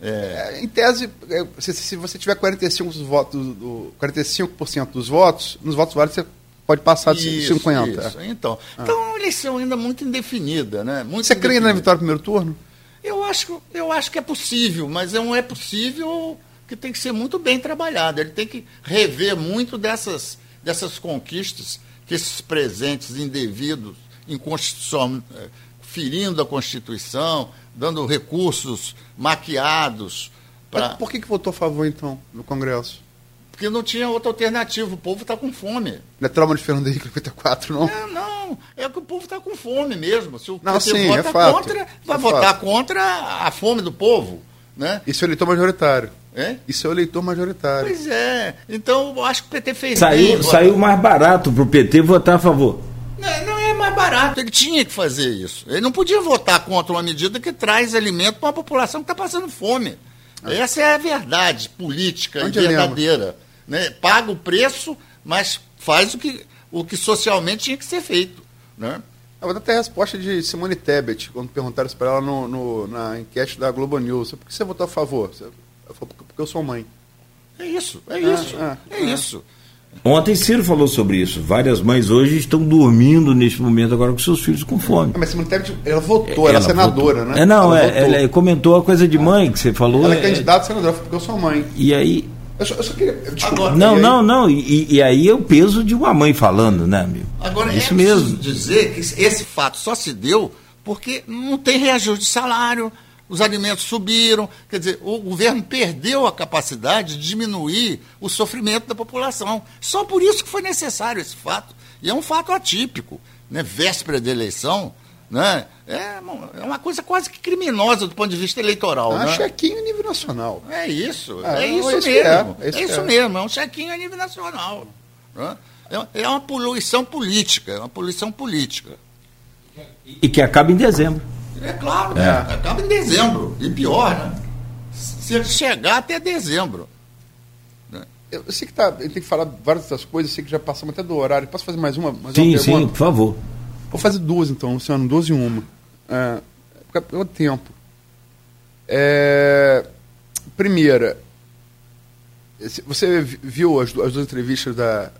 É... Em tese, é, se, se você tiver 45%, dos votos, do, 45 dos votos, nos votos válidos você pode passar de isso, 50%. Isso. Então, ah. então é uma eleição ainda muito indefinida. Né? Muito você crê na vitória no primeiro turno? Eu acho, eu acho que é possível, mas não é possível que tem que ser muito bem trabalhado. Ele tem que rever muito dessas, dessas conquistas que esses presentes indevidos, inconstitucional, eh, ferindo a Constituição, dando recursos maquiados. Pra... Por que, que votou a favor, então, no Congresso? Porque não tinha outra alternativa, o povo está com fome. Não é trauma de Fernando Henrique 94, não? É, não, é que o povo está com fome mesmo. Se o não, PT sim, vota é fato, contra, vai é votar fato. contra a fome do povo. Né? Isso é o eleitor majoritário. É? Isso é o eleitor majoritário. Pois é. Então, eu acho que o PT fez saiu, bem. Saiu mais barato para o PT votar a favor. Não, não é barato. Ele tinha que fazer isso. Ele não podia votar contra uma medida que traz alimento para uma população que está passando fome. Ah. Essa é a verdade política Onde e verdadeira né? paga o preço, mas faz o que, o que socialmente tinha que ser feito. Né? Eu vou dar até a resposta de Simone Tebet, quando perguntaram isso para ela no, no, na enquete da Globo News. Por que você votou a favor? Ela falou, porque eu sou mãe. É isso, é isso, é, é, é isso. Ontem Ciro falou sobre isso. Várias mães hoje estão dormindo neste momento agora com seus filhos com fome. Mas Simone Tebet, ela votou, ela, é senadora, votou. né? É, não, ela, é, ela comentou a coisa de mãe que você falou. Ela é, é candidata a senadora, porque eu sou mãe. E aí, eu só, eu só queria. Desculpa, não, não, não. E, e, aí é o peso de uma mãe falando, né, amigo? Agora, é isso é mesmo. dizer que esse fato só se deu porque não tem reajuste de salário, os alimentos subiram. Quer dizer, o governo perdeu a capacidade de diminuir o sofrimento da população. Só por isso que foi necessário esse fato. E é um fato atípico. Né? Véspera de eleição, né? É, é uma coisa quase que criminosa do ponto de vista eleitoral. É um né? chequinho a nível nacional. É isso, é, é isso mesmo. É, é isso mesmo, é um chequinho a nível nacional. Né? É, é uma poluição política, é uma poluição política. E que acaba em dezembro. É claro, né? acaba em dezembro. E pior, né? Se chegar até dezembro. Né? Eu sei que tá, ele tem que falar várias dessas coisas, sei que já passamos até do horário. Posso fazer mais uma? Mais sim, uma sim, por favor. Vou fazer duas então, Luciano, duas e uma. É, pelo tempo. É, primeira, Você viu as, as duas entrevistas da,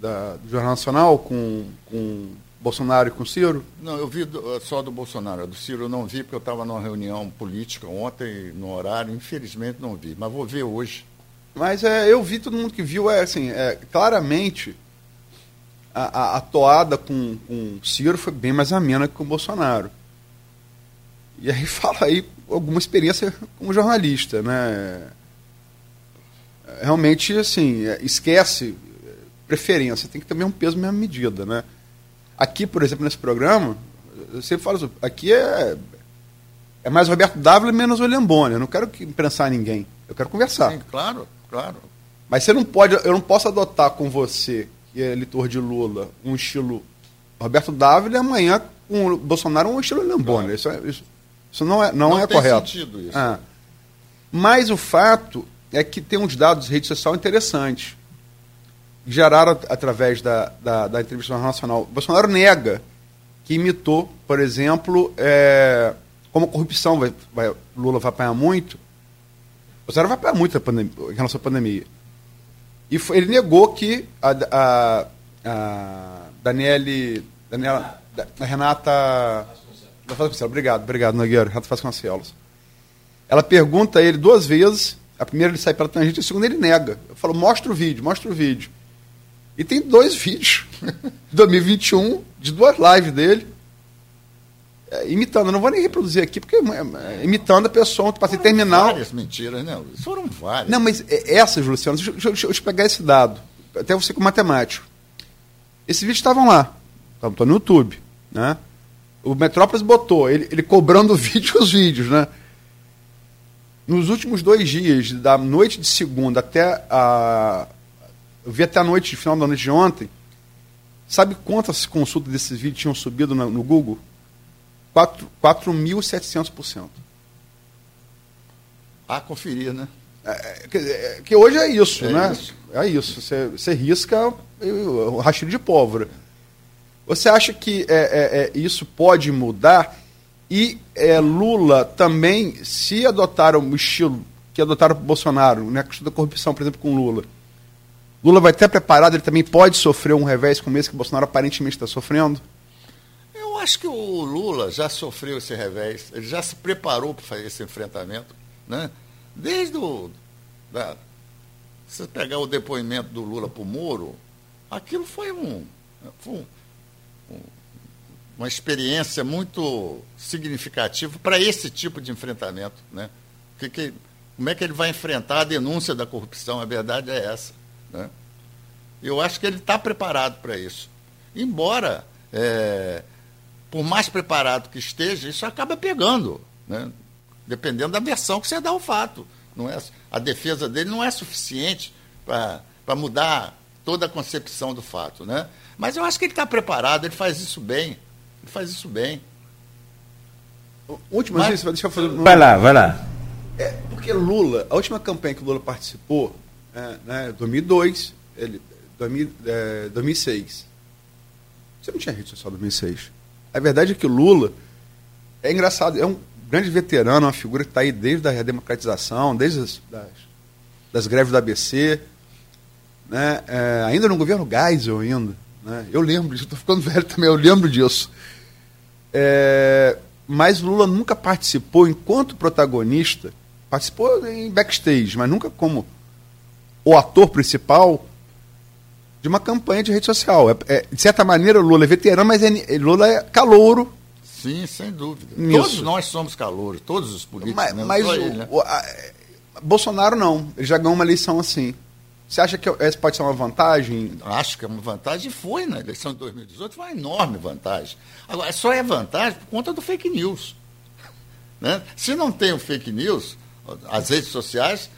da, do Jornal Nacional com, com Bolsonaro e com Ciro? Não, eu vi do, só do Bolsonaro. Do Ciro eu não vi, porque eu estava numa reunião política ontem, no horário, infelizmente não vi. Mas vou ver hoje. Mas é, eu vi todo mundo que viu, é assim, é, claramente a, a, a toada com, com Ciro foi bem mais amena que com o Bolsonaro. E aí fala aí alguma experiência como jornalista, né? Realmente, assim, é, esquece preferência, tem que ter mesmo peso, mesma medida, né? Aqui, por exemplo, nesse programa, eu sempre falo aqui é, é mais Roberto Dávila e menos William Bonner. Eu não quero que imprensar ninguém, eu quero conversar. Sim, claro, claro. Mas você não pode, eu não posso adotar com você, que é eleitor de Lula, um estilo Roberto Dávila e amanhã com o Bolsonaro um estilo William Bonner. Isso, é, isso, isso, não é, não, não é tem correto. Sentido isso. Ah. Mas o fato é que tem uns dados de rede social interessantes geraram através da, da, da entrevista nacional. Bolsonaro nega que imitou, por exemplo, é, como a corrupção vai, vai, Lula vai apanhar muito. Bolsonaro vai apanhar muito pandemia, em relação à pandemia. E foi, ele negou que a, a, a Daniele, Daniela, a Renata Obrigado, obrigado, Nogueira. Renata Vasconcelos. Ela pergunta a ele duas vezes. A primeira ele sai pela tangente, a segunda ele nega. Eu falo, mostra o vídeo, mostra o vídeo. E tem dois vídeos de 2021, de duas lives dele, é, imitando. Eu não vou nem reproduzir aqui, porque é, é, imitando a pessoa, para ser terminal. várias mentiras, né? Foram várias. Não, mas é, essas, Luciano, deixa, deixa, deixa, eu te pegar esse dado, até você com matemático. Esses vídeos estavam lá, estavam no YouTube, né? O Metrópolis botou, ele, ele cobrando o vídeo os vídeos, né? Nos últimos dois dias, da noite de segunda até a, eu vi até a noite, final da noite de ontem. Sabe quantas consultas desses vídeos tinham subido no, no Google? 4.700%. Ah, conferir, né? É, é que, é, que, hoje é isso, é né? Isso. É isso. Você, você risca o rastro de pólvora. Você acha que é, é, isso pode mudar? E Lula também, se adotaram o estilo que adotaram o Bolsonaro, né, a questão da corrupção, por exemplo, com Lula, Lula vai estar preparado, ele também pode sofrer um revés como esse que Bolsonaro aparentemente está sofrendo? Eu acho que o Lula já sofreu esse revés, ele já se preparou para fazer esse enfrentamento. Né? Desde o. Da, se você pegar o depoimento do Lula para o Moro, aquilo foi um. Foi um uma experiência muito significativa para esse tipo de enfrentamento. Né? Que, que, como é que ele vai enfrentar a denúncia da corrupção? A verdade é essa. Né? Eu acho que ele está preparado para isso. Embora, é, por mais preparado que esteja, isso acaba pegando, né? dependendo da versão que você dá ao fato. Não é, a defesa dele não é suficiente para mudar toda a concepção do fato. Né? Mas eu acho que ele está preparado, ele faz isso bem. Ele faz isso bem. Última Mas, deixa eu fazer. Vai lá, vai lá. É, porque Lula, a última campanha que o Lula participou, é, né, 2002, ele, 2000, é, 2006. Você não tinha rede social em 2006. A verdade é que Lula é engraçado, é um grande veterano, uma figura que está aí desde a democratização, desde as das, das greves da ABC, né, é, ainda no governo Geisel ainda. Né, eu lembro disso, estou ficando velho também, eu lembro disso. É, mas Lula nunca participou enquanto protagonista, participou em backstage, mas nunca como o ator principal de uma campanha de rede social. É, é, de certa maneira, o Lula é veterano, mas é, Lula é calouro. Sim, sem dúvida. Nisso. Todos nós somos calouros, todos os políticos. Mas, mas o, ele, né? o, a, Bolsonaro não. Ele já ganhou uma eleição assim. Você acha que essa pode ser uma vantagem? Acho que é uma vantagem. Foi na eleição de 2018, foi uma enorme vantagem. Agora, só é vantagem por conta do fake news. Né? Se não tem o fake news, as redes sociais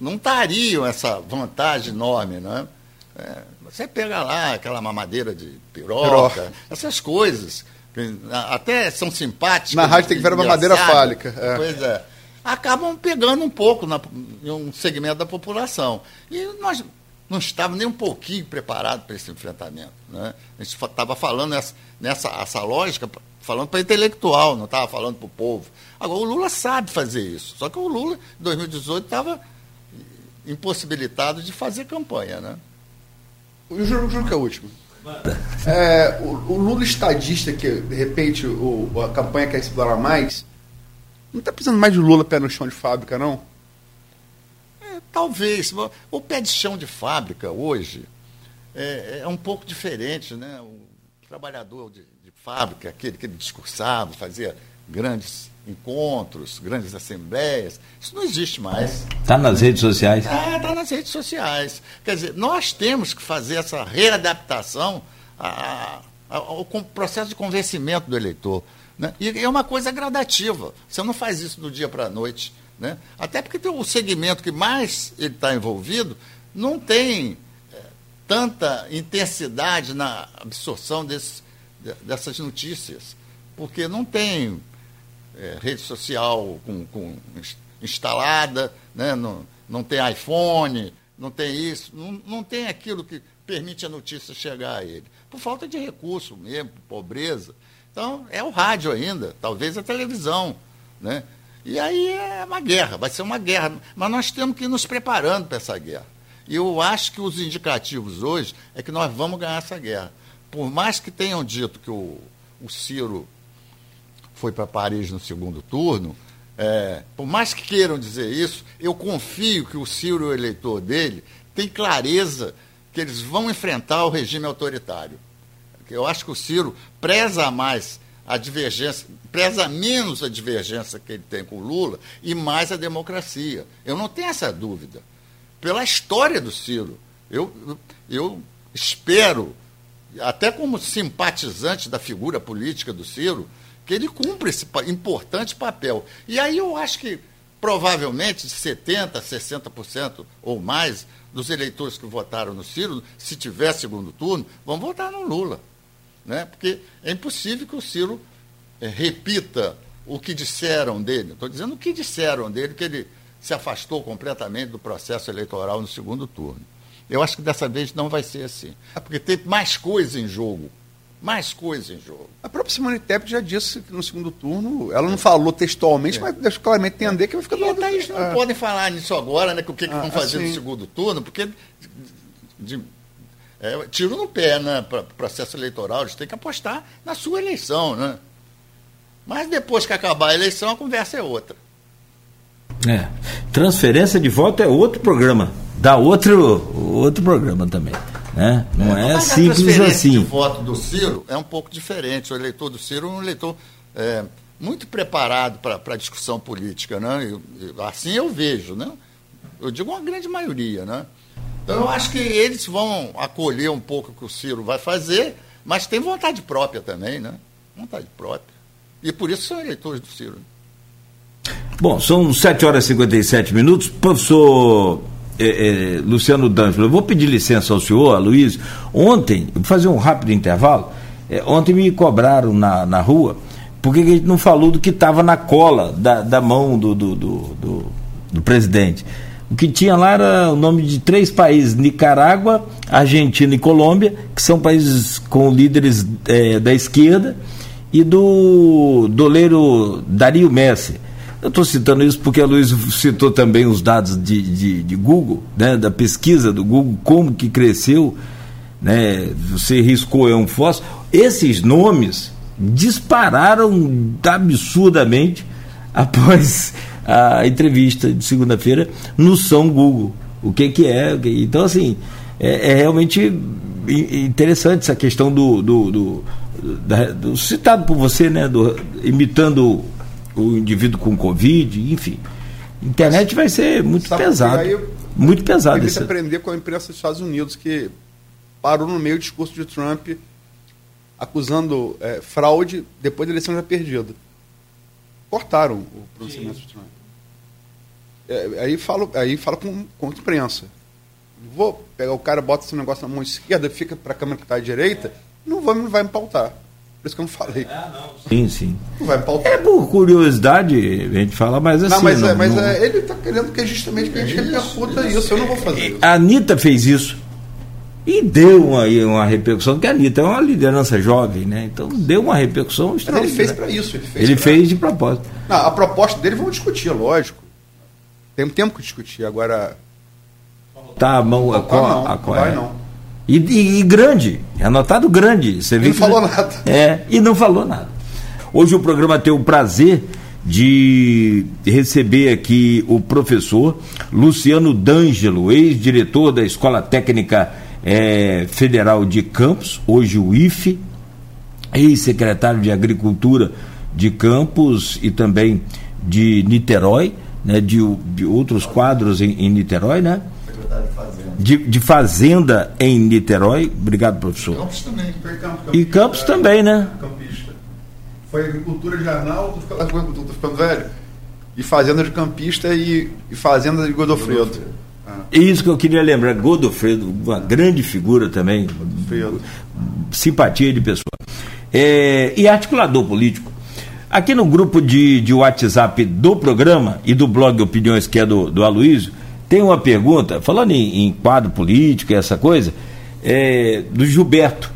não dariam essa vantagem enorme, né? É, você pega lá aquela mamadeira de piroca, piroca. essas coisas, até são simpáticas. Na rádio tem que ver a mamadeira fálica. É. Pois é. Acabam pegando um pouco na, em um segmento da população. E nós não estávamos nem um pouquinho preparados para esse enfrentamento. Né? A gente estava falando nessa, nessa essa lógica, falando para intelectual, não estava falando para o povo. Agora, o Lula sabe fazer isso. Só que o Lula, em 2018, estava impossibilitado de fazer campanha, né? Eu juro, juro que é o último. É, o, o, Lula estadista, que de repente o, a campanha quer explorar mais, não está precisando mais de Lula pé no chão de fábrica, não? É, talvez. O pé de chão de fábrica hoje é, é um pouco diferente, né? O trabalhador de, de fábrica, aquele que ele discursava, fazia grandes encontros, grandes assembleias. Isso não existe mais. Está nas redes sociais? É, está nas redes sociais. Quer dizer, nós temos que fazer essa readaptação ao processo de convencimento do eleitor. Né? E é uma coisa gradativa. Você não faz isso do dia para a noite. Né? Até porque o segmento que mais ele está envolvido não tem é, tanta intensidade na absorção desse, dessas notícias. Porque não tem é, rede social com, com instalada, né? não, não tem iPhone, não tem isso, não, não tem aquilo que permite a notícia chegar a ele. Por falta de recurso mesmo, pobreza. Então, é o rádio ainda, talvez a televisão. Né? E aí é uma guerra, vai ser uma guerra. Mas nós temos que ir nos preparando para essa guerra. E eu acho que os indicativos hoje é que nós vamos ganhar essa guerra. Por mais que tenham dito que o, o Ciro foi para Paris no segundo turno, é, por mais que queiram dizer isso, eu confio que o Ciro, o eleitor dele, tem clareza que eles vão enfrentar o regime autoritário. Eu acho que o Ciro preza mais a divergência, preza menos a divergência que ele tem com o Lula e mais a democracia. Eu não tenho essa dúvida. Pela história do Ciro, eu, eu espero, até como simpatizante da figura política do Ciro, que ele cumpre esse importante papel. E aí eu acho que provavelmente 70%, 60% ou mais dos eleitores que votaram no Ciro, se tiver segundo turno, vão votar no Lula. Né? Porque é impossível que o Ciro é, repita o que disseram dele. Estou dizendo o que disseram dele, que ele se afastou completamente do processo eleitoral no segundo turno. Eu acho que dessa vez não vai ser assim. É porque tem mais coisa em jogo mais coisa em jogo. A própria Simone Tebet já disse que no segundo turno, ela não falou textualmente, é. mas deixa claramente entender que vai ficar... E até eles não ah. podem falar nisso agora, né, que o que, que ah, vão fazer assim. no segundo turno, porque de, é, tiro no pé, né, para o processo eleitoral, eles têm que apostar na sua eleição, né? Mas depois que acabar a eleição, a conversa é outra. É. Transferência de voto é outro programa. Dá outro, outro programa também. Né? Não é, é simples assim. O voto do Ciro é um pouco diferente. O eleitor do Ciro é um eleitor é, muito preparado para a discussão política. Né? Eu, eu, assim eu vejo. Né? Eu digo uma grande maioria. Né? Então eu acho que eles vão acolher um pouco o que o Ciro vai fazer, mas tem vontade própria também. Né? Vontade própria. E por isso são eleitores do Ciro. Bom, são 7 horas e 57 minutos. Professor é, é, Luciano D'Angelo, eu vou pedir licença ao senhor, a Luiz. Ontem, vou fazer um rápido intervalo. É, ontem me cobraram na, na rua porque a gente não falou do que estava na cola da, da mão do, do, do, do, do presidente. O que tinha lá era o nome de três países: Nicarágua, Argentina e Colômbia, que são países com líderes é, da esquerda, e do doleiro Dario Messi. Eu estou citando isso porque a Luiz citou também os dados de, de, de, Google, né, da pesquisa do Google, como que cresceu, né, você riscou é um fósforo. Esses nomes dispararam absurdamente após a entrevista de segunda-feira no São Google. O que, que é? Então, assim, é, é realmente interessante essa questão do, do, do, do, do citado por você, né, do, imitando o indivíduo com Covid, enfim. Internet vai ser muito Sabe pesado. Eu, muito pesado. Eu aprender com a imprensa dos Estados Unidos, que parou no meio do discurso de Trump acusando é, fraude depois da eleição já perdida. Cortaram o pronunciamento de Trump. É, aí falo, aí fala com, com a imprensa. Vou pegar o cara, bota esse negócio na mão esquerda, fica para a câmera que está à direita, não vai, não vai me pautar. Por isso que eu não falei. É, não. Sim, sim. Não vai pautar. É por curiosidade a gente fala, mas assim. Não, mas, não, é, mas não... É, ele está querendo que justamente que a gente repercuta isso. isso. Eu não vou fazer isso. A Anitta fez isso. E deu uma, uma repercussão, porque a Anitta é uma liderança jovem, né? Então deu uma repercussão extraordinária. Ele fez para isso. Ele fez, ele pra... fez de propósito. Não, a proposta dele vamos discutir, lógico. Tem tempo que discutir. Agora, botar a mão. Não, a, não, a, não vai não. E, e, e, grande, é anotado grande. Você vê não que, falou nada. É, e não falou nada. Hoje o programa tem o prazer de receber aqui o professor Luciano D'Angelo, ex-diretor da Escola Técnica é, Federal de Campos, hoje o IFE, ex-secretário de Agricultura de Campos e também de Niterói, né, de, de outros quadros em, em Niterói, né? De Fazenda. De, Fazenda em Niterói. Obrigado, professor. Campos também. E Campos também, né? Campista. Foi agricultura de Arnaldo, tô ficando velho. E fazenda de campista e, e fazenda de Godofredo. Ah. Isso que eu queria lembrar, Godofredo, uma grande figura também, Godofredo. simpatia de pessoa. É, e articulador político. Aqui no grupo de, de WhatsApp do programa e do blog Opiniões, que é do, do Aloysio, tem uma pergunta, falando em, em quadro político e essa coisa, é, do Gilberto.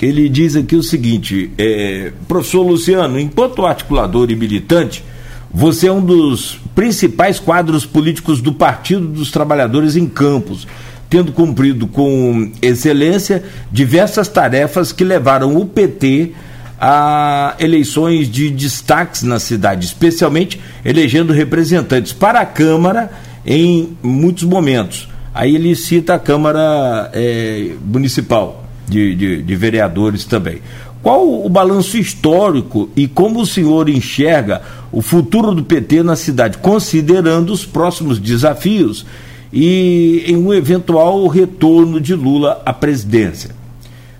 Ele diz aqui o seguinte: é, professor Luciano, enquanto articulador e militante, você é um dos principais quadros políticos do Partido dos Trabalhadores em Campos, tendo cumprido com excelência diversas tarefas que levaram o PT a eleições de destaques na cidade, especialmente elegendo representantes para a Câmara em muitos momentos. Aí ele cita a Câmara é, Municipal de, de, de vereadores também. Qual o balanço histórico e como o senhor enxerga o futuro do PT na cidade, considerando os próximos desafios e em um eventual retorno de Lula à presidência?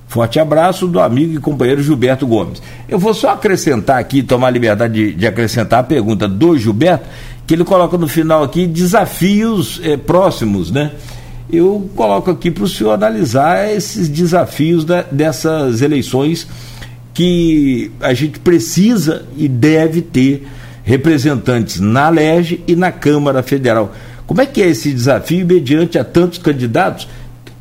Forte abraço do amigo e companheiro Gilberto Gomes. Eu vou só acrescentar aqui, tomar a liberdade de, de acrescentar a pergunta do Gilberto, que ele coloca no final aqui desafios eh, próximos, né? Eu coloco aqui para o senhor analisar esses desafios da, dessas eleições que a gente precisa e deve ter representantes na LEGE e na Câmara Federal. Como é que é esse desafio mediante a tantos candidatos?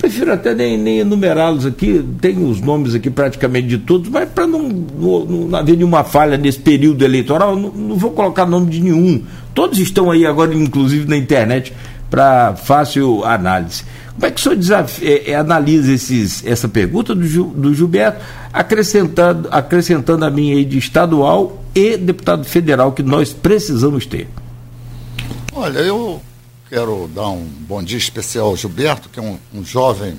Prefiro até nem, nem enumerá-los aqui, tem os nomes aqui praticamente de todos, mas para não, não, não, haver nenhuma falha nesse período eleitoral, não, não vou colocar nome de nenhum. Todos estão aí agora, inclusive na internet, para fácil análise. Como é que o senhor desafio, é, é, analisa esses, essa pergunta do, do Gilberto, acrescentando, acrescentando a minha aí de estadual e deputado federal que nós precisamos ter? Olha, eu quero dar um bom dia especial ao Gilberto, que é um, um jovem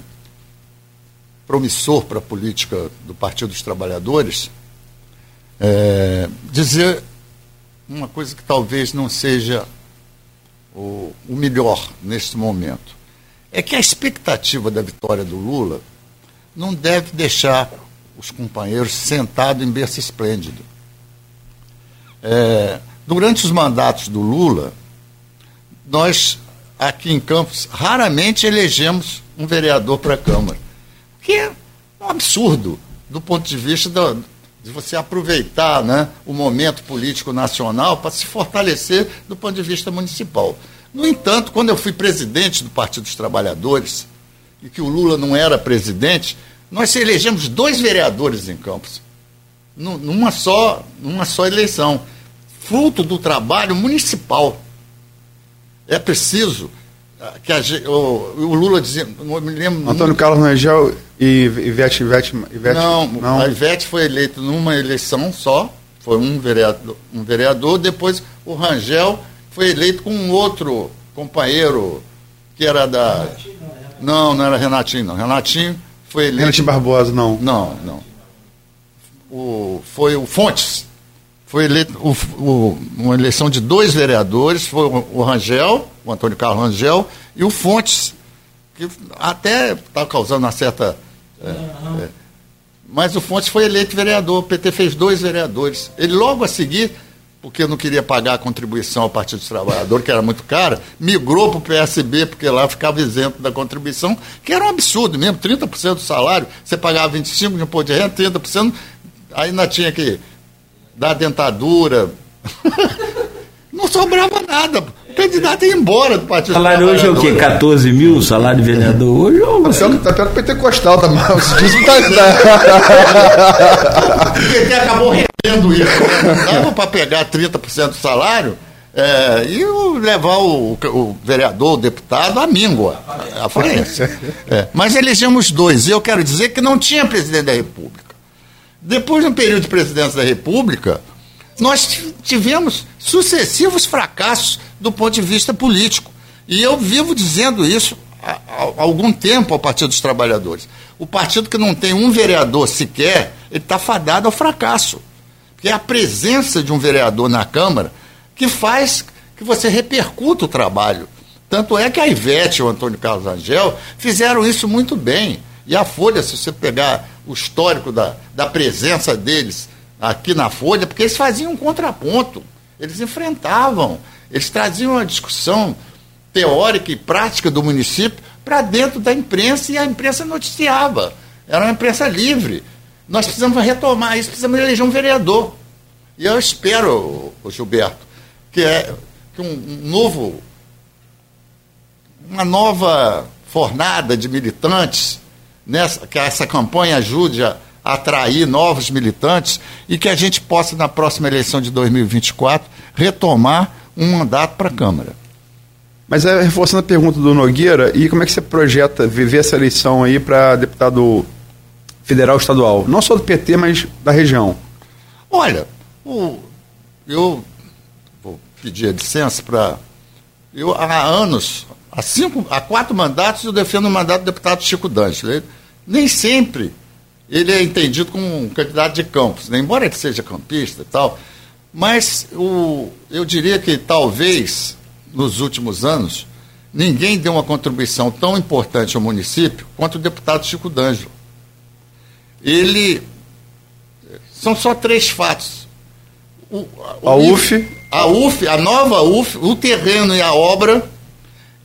promissor para a política do Partido dos Trabalhadores, é, dizer uma coisa que talvez não seja o, o melhor neste momento. É que a expectativa da vitória do Lula não deve deixar os companheiros sentados em berço esplêndido. É, durante os mandatos do Lula, nós aqui em Campos raramente elegemos um vereador para a Câmara, que é um absurdo do ponto de vista de você aproveitar né, o momento político nacional para se fortalecer do ponto de vista municipal. No entanto, quando eu fui presidente do Partido dos Trabalhadores e que o Lula não era presidente, nós elegemos dois vereadores em Campos, numa só, numa só eleição, fruto do trabalho municipal. É preciso ah, que a, o, o, Lula dizia, não me lembro. Antônio Carlos Rangel e Ivete, Ivete, Ivete não, não, a Ivete foi eleita numa eleição só, foi um vereador, um vereador, depois o Rangel foi eleito com um outro companheiro que era da. Não, não era Renatinho, não. Renatinho foi eleito. Renatinho Barbosa, não. Não, não. O, foi o Fontes. Foi eleito o, o, uma eleição de dois vereadores, foi o, Rangel, o Antônio Carlos Rangel, e o Fontes, que até está causando uma certa. É, é, mas o Fontes foi eleito vereador, o PT fez dois vereadores. Ele logo a seguir porque não queria pagar a contribuição ao Partido dos Trabalhadores, que era muito cara, migrou para o PSB, porque lá ficava isento da contribuição, que era um absurdo mesmo, 30% do salário, você pagava 25% de imposto de renda, 30%, aí ainda tinha que dar dentadura. não sobrava nada. O candidato ia embora do Partido Salário hoje é o quê? 14 mil? Salário de vereador hoje? Ou... Tá pior, tá pior que o Pentecostal, tá mal. Tá... o PT acabou rendendo isso. Dava para pegar 30% do salário É, e levar o, o, vereador, o deputado, à míngua, a falência. É, mas elegemos dois, e eu quero dizer que não tinha presidente da República. Depois, no período de presidência da República, nós tivemos sucessivos fracassos do ponto de vista político. E eu vivo dizendo isso há algum tempo ao Partido dos Trabalhadores. O partido que não tem um vereador sequer, ele está fadado ao fracasso. Porque é a presença de um vereador na Câmara que faz que você repercuta o trabalho. Tanto é que a Ivete e o Antônio Carlos Angel fizeram isso muito bem. E a Folha, se você pegar o histórico da, da presença deles aqui na Folha, porque eles faziam um contraponto, eles enfrentavam, eles traziam uma discussão teórica e prática do município para dentro da imprensa e a imprensa noticiava. Era uma imprensa livre. Nós precisamos retomar isso, precisamos eleger um vereador. E eu espero, Gilberto, que é que um, novo, uma nova fornada de militantes, nessa, que essa campanha ajude a atrair novos militantes e que a gente possa, na próxima eleição de 2024, retomar um mandato para a Câmara. Mas é, reforçando a pergunta do Nogueira, e como é que você projeta viver essa eleição aí para deputado federal estadual? Não só do PT, mas da região. Olha, o, eu pedir licença para. Eu, há anos, há, cinco, há quatro mandatos, eu defendo o mandato do deputado Chico Dantes. Nem sempre ele é entendido como um candidato de campos, né? embora ele seja campista e tal. Mas o, eu diria que talvez, nos últimos anos, ninguém deu uma contribuição tão importante ao município quanto o deputado Chico D'Angelo. Ele. São só três fatos. O, o a UF, a UF, a nova UF, o terreno e a obra,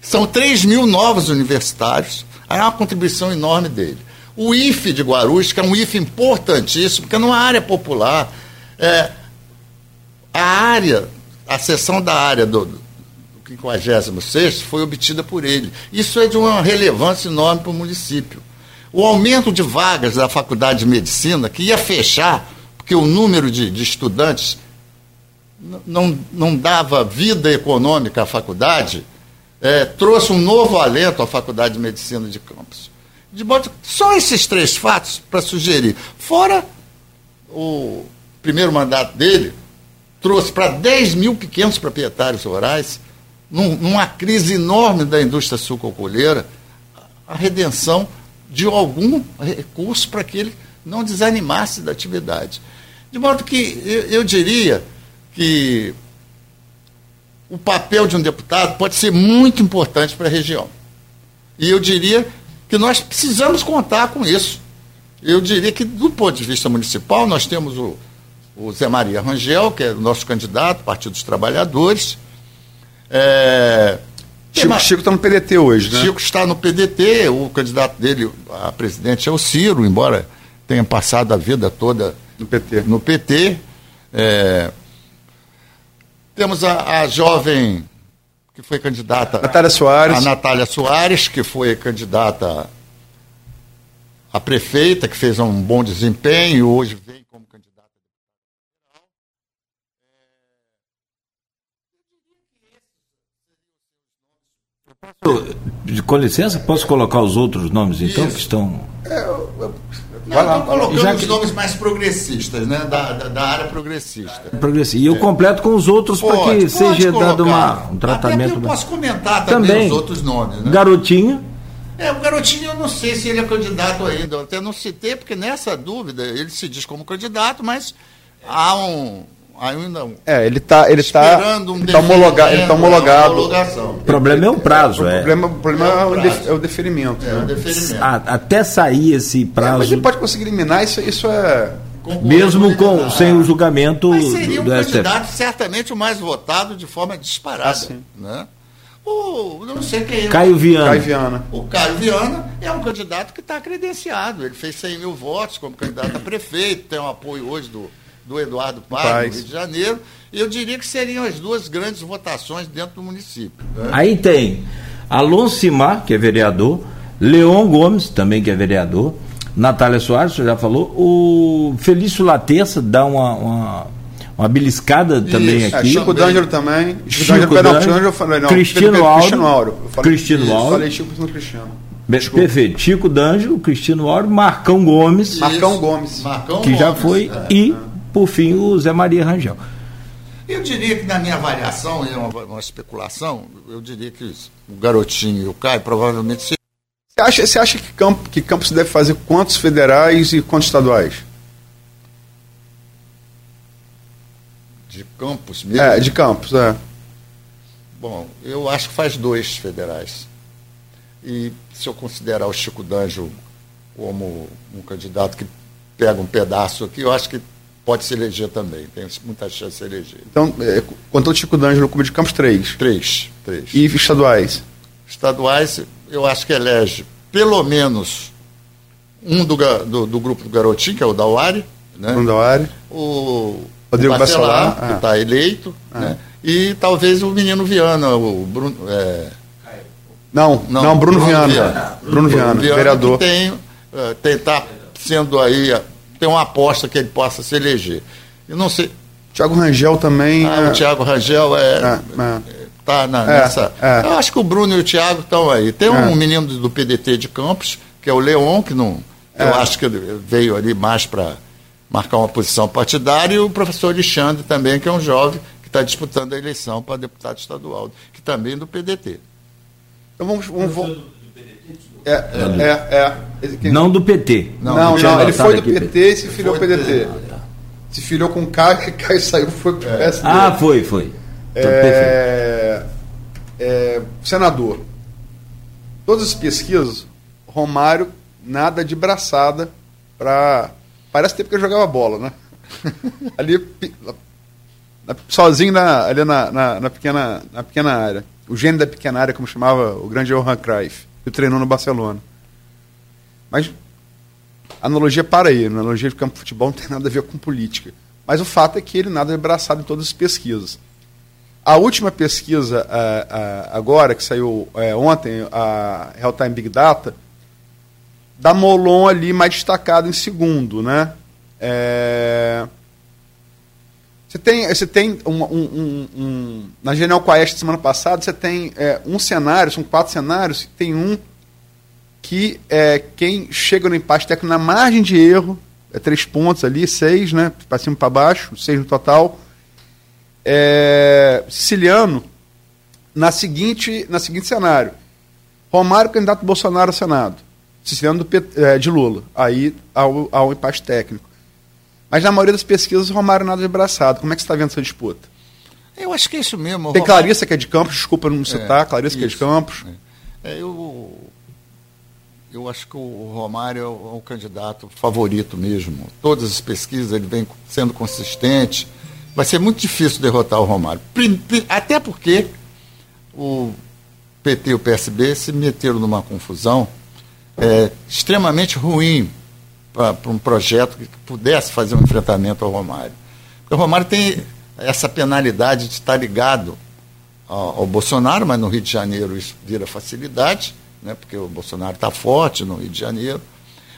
são 3 mil novos universitários. É uma contribuição enorme dele. O IFE de Guarulhos, que é um IFE importantíssimo, porque é numa área popular, é, a área, a seção da área do, do 56 foi obtida por ele. Isso é de uma relevância enorme para o município. O aumento de vagas da Faculdade de Medicina, que ia fechar, porque o número de, de estudantes não, não dava vida econômica à faculdade, é, trouxe um novo alento à Faculdade de Medicina de Campos. De modo, só esses três fatos para sugerir. Fora o primeiro mandato dele, trouxe para 10 mil pequenos proprietários rurais, num, numa crise enorme da indústria sucocolheira, a redenção de algum recurso para que ele não desanimasse da atividade. De modo que eu, eu diria que o papel de um deputado pode ser muito importante para a região. E eu diria que nós precisamos contar com isso. Eu diria que, do ponto de vista municipal, nós temos o, o Zé Maria Rangel, que é o nosso candidato, Partido dos Trabalhadores. É, Chico está no PDT hoje, né? Chico está no PDT, o candidato dele a presidente é o Ciro, embora tenha passado a vida toda no PT. No PT é, temos a, a jovem que foi candidata. Natália Soares. A Natália Soares, que foi candidata a prefeita, que fez um bom desempenho, e hoje vem como candidata a Com licença, posso colocar os outros nomes então Isso. que estão. É, eu, eu não, estou colocando Já os que... nomes mais progressistas, né? Da, da, da área progressista. Progressista. E eu é. completo com os outros para que seja colocar. dado uma, um tratamento. Até eu posso comentar também, também, os outros nomes. Né? Garotinho. É, o Garotinho eu não sei se ele é candidato ainda. Eu até não citei, porque nessa dúvida ele se diz como candidato, mas há um, ainda é, ele está ele tá, um ele tá homologado, ele tá homologado. O problema é o prazo, é. O problema, o problema é, o, é o deferimento. É, né? o deferimento. A, até sair esse prazo. É, mas ele pode conseguir eliminar isso, isso é mesmo com sem o julgamento mas seria um do candidato STF. certamente o mais votado de forma disparada, ah, né? O, não sei quem é. Caio Viana. Caio Viana. O Caio Viana é um candidato que está credenciado. Ele fez 100 mil votos como candidato a prefeito, tem um apoio hoje do, do Eduardo Paz, do Rio de Janeiro. Eu diria que seriam as duas grandes votações dentro do município. Né? Aí tem Alonso Simar, que é vereador, Leon Gomes, também que é vereador, Natália Soares, você já falou, o Felício Laterça dá uma, uma, uma beliscada também Isso, É, aqui. Chico D'Angelo também. Chico Chico D'Angelo, eu falei, não. Cristiano Pedro- Auro. Cristiano Auro. Eu falei, Isso, Auro. Falei Chico no Cristiano. Be- Perfeito. Chico D'Angelo, Cristiano Auro, Marcão Gomes, Marcão. Gomes. Marcão que já Gomes, foi, é. e, por fim, o Zé Maria Rangel. Eu diria que na minha avaliação, e é uma, uma especulação, eu diria que o Garotinho e o Caio provavelmente se Você acha, você acha que, campo, que Campos deve fazer quantos federais e quantos estaduais? de campos mesmo. É, de Campos, é. Bom, eu acho que faz dois federais. E se eu considerar o Chico D'Angelo como um candidato que pega um pedaço aqui, eu acho que pode se eleger também. Tem muita chance de se eleger. Então, é, quanto ao Chico D'Angelo, Clube de Campos, três. Três. Três. E estaduais? Estaduais, eu acho que elege pelo menos um do, do, do grupo do Garotinho, que é o Dauari, né? Bruno Dauari. o Rodrigo o Bacelar, Bacelar, que ah. está eleito, né? e talvez o menino Viana, o Bruno. é, Não, não, Bruno, Viana. Bruno Viana, vereador. Que tem, eh, tem, tá sendo aí, tem uma aposta que ele possa se eleger. Eu não sei. Tiago Rangel também. Ah, é, o Thiago Rangel é, é, é. tá na, É, nessa. é. Eu acho que o Bruno e o Thiago estão aí. Tem É. um menino do PDT de Campos, que é o Leon, que não. Eu acho que veio ali mais para marcar uma posição partidária, e o professor Alexandre também, que é um jovem que está disputando a eleição para deputado estadual, que também é do PDT. Então vamos. vamos, vamos é, é, é. Quem- Não do PT. Não, Não, não, ele foi do PT e se filiou ao Foi do PDT. Se filiou com o Caio, Caio saiu foi pro PSD. Ah, foi, foi. Então, perfeito. É, é, senador, todas as pesquisas, Romário, nada de braçada para. Parece tempo que ele jogava bola, né? ali, sozinho na, ali na, na, na pequena, na pequena área. O gênio da pequena área, como chamava o grande Johan Cruyff, que treinou no Barcelona. Mas analogia para aí, analogia de campo de futebol não tem nada a ver com política. Mas o fato é que ele nada é abraçado em todas as pesquisas. A última pesquisa ah, ah, agora, que saiu eh, ontem, a Real Time Big Data, dá Molon ali mais destacado em segundo, né? É, Você tem, você tem um, um- um- um- na Genial Quest semana passada, você tem é, um cenário, são quatro cenários, tem um que é quem chega no empate técnico na margem de erro, é três pontos ali, seis, né? Para cima e para baixo, seis no total. É, Siciliano, na seguinte, na seguinte cenário. Romário, candidato Bolsonaro ao Senado. Siciliano do é, de Lula. Aí ao, ao empate técnico. Mas na maioria das pesquisas, Romário nada de abraçado. Como é que você está vendo essa disputa? Eu acho que é isso mesmo. Tem Romário- Clarissa, que é de Campos, desculpa não citar, Clarissa, que é de isso. Campos. É, eu, eu acho que o Romário é o, é o candidato favorito mesmo. Todas as pesquisas ele vem sendo consistente. Vai ser muito difícil derrotar o Romário. Até porque o PT e o PSB se meteram numa confusão é, extremamente ruim para um projeto que pudesse fazer um enfrentamento ao Romário. Porque o Romário tem essa penalidade de estar ligado ao, ao Bolsonaro, mas no Rio de Janeiro isso vira facilidade, né, porque o Bolsonaro está forte no Rio de Janeiro.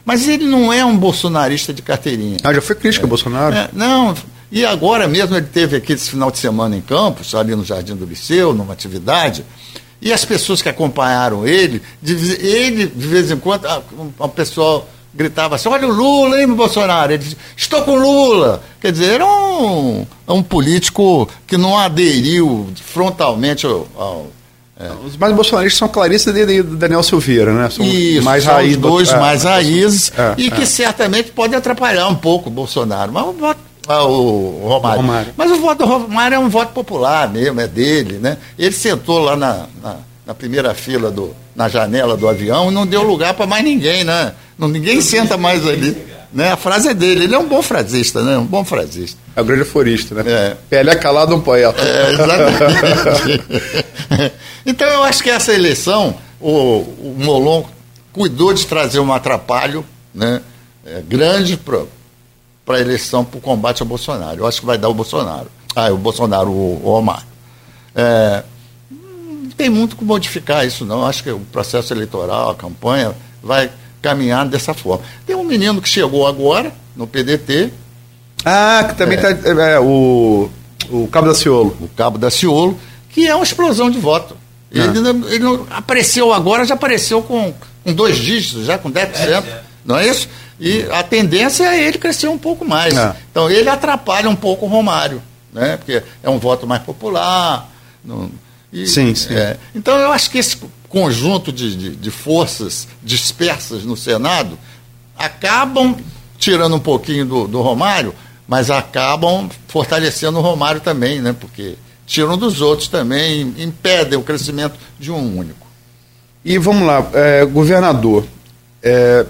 Mas ele não é um bolsonarista de carteirinha. Ah, já foi crítica ao Bolsonaro? É, não, e agora mesmo ele teve aqui esse final de semana em Campos, ali no Jardim do Liceu, numa atividade, e as pessoas que acompanharam ele, ele, de vez em quando, a, a pessoa gritava assim, olha o Lula, hein, Bolsonaro? Ele dizia, estou com Lula. Quer dizer, era um, é um político que não aderiu frontalmente ao. ao- Os mais bolsonaristas são Clarissa e Daniel Silveira, né? São isso, mais são raiz os dois é, mais raízes é, e que é. certamente pode atrapalhar um pouco o Bolsonaro. Mas o voto. ah, o Romário. O Romário. Mas o voto do Romário é um voto popular mesmo, é dele, né? Ele sentou lá na, na, na primeira fila, do, na janela do avião e não deu lugar para mais ninguém, né? Não, ninguém senta mais ali. Né? A frase é dele, ele é um bom frasista, né? Um bom frasista. É o grande aforista, né? É. PL é calado um poeta. É, exatamente. então eu acho que essa eleição, o, o Molon cuidou de trazer um atrapalho né, é, grande para a eleição, para o combate ao Bolsonaro. Eu acho que vai dar o Bolsonaro. Ah, o Bolsonaro, o, o Omar. É, tem muito como modificar isso, não. Acho que o processo eleitoral, a campanha, vai caminhar dessa forma. Tem um menino que chegou agora, no PDT, Ah, que também está é. é, o, o Cabo da Ciolo. O Cabo da Ciolo, que é uma explosão de voto. Ele, ah. não, ele não apareceu agora, já apareceu com, com dois dígitos, já com 10%. É, não é isso? E a tendência é ele crescer um pouco mais. É. Então ele atrapalha um pouco o Romário, né? porque é um voto mais popular. Não, e, sim, sim. É, então eu acho que esse conjunto de, de, de, forças dispersas no Senado acabam tirando um pouquinho do, do Romário, mas acabam fortalecendo o Romário também, né? porque tiram dos outros também, impedem o crescimento de um único. E vamos lá, é, governador, é,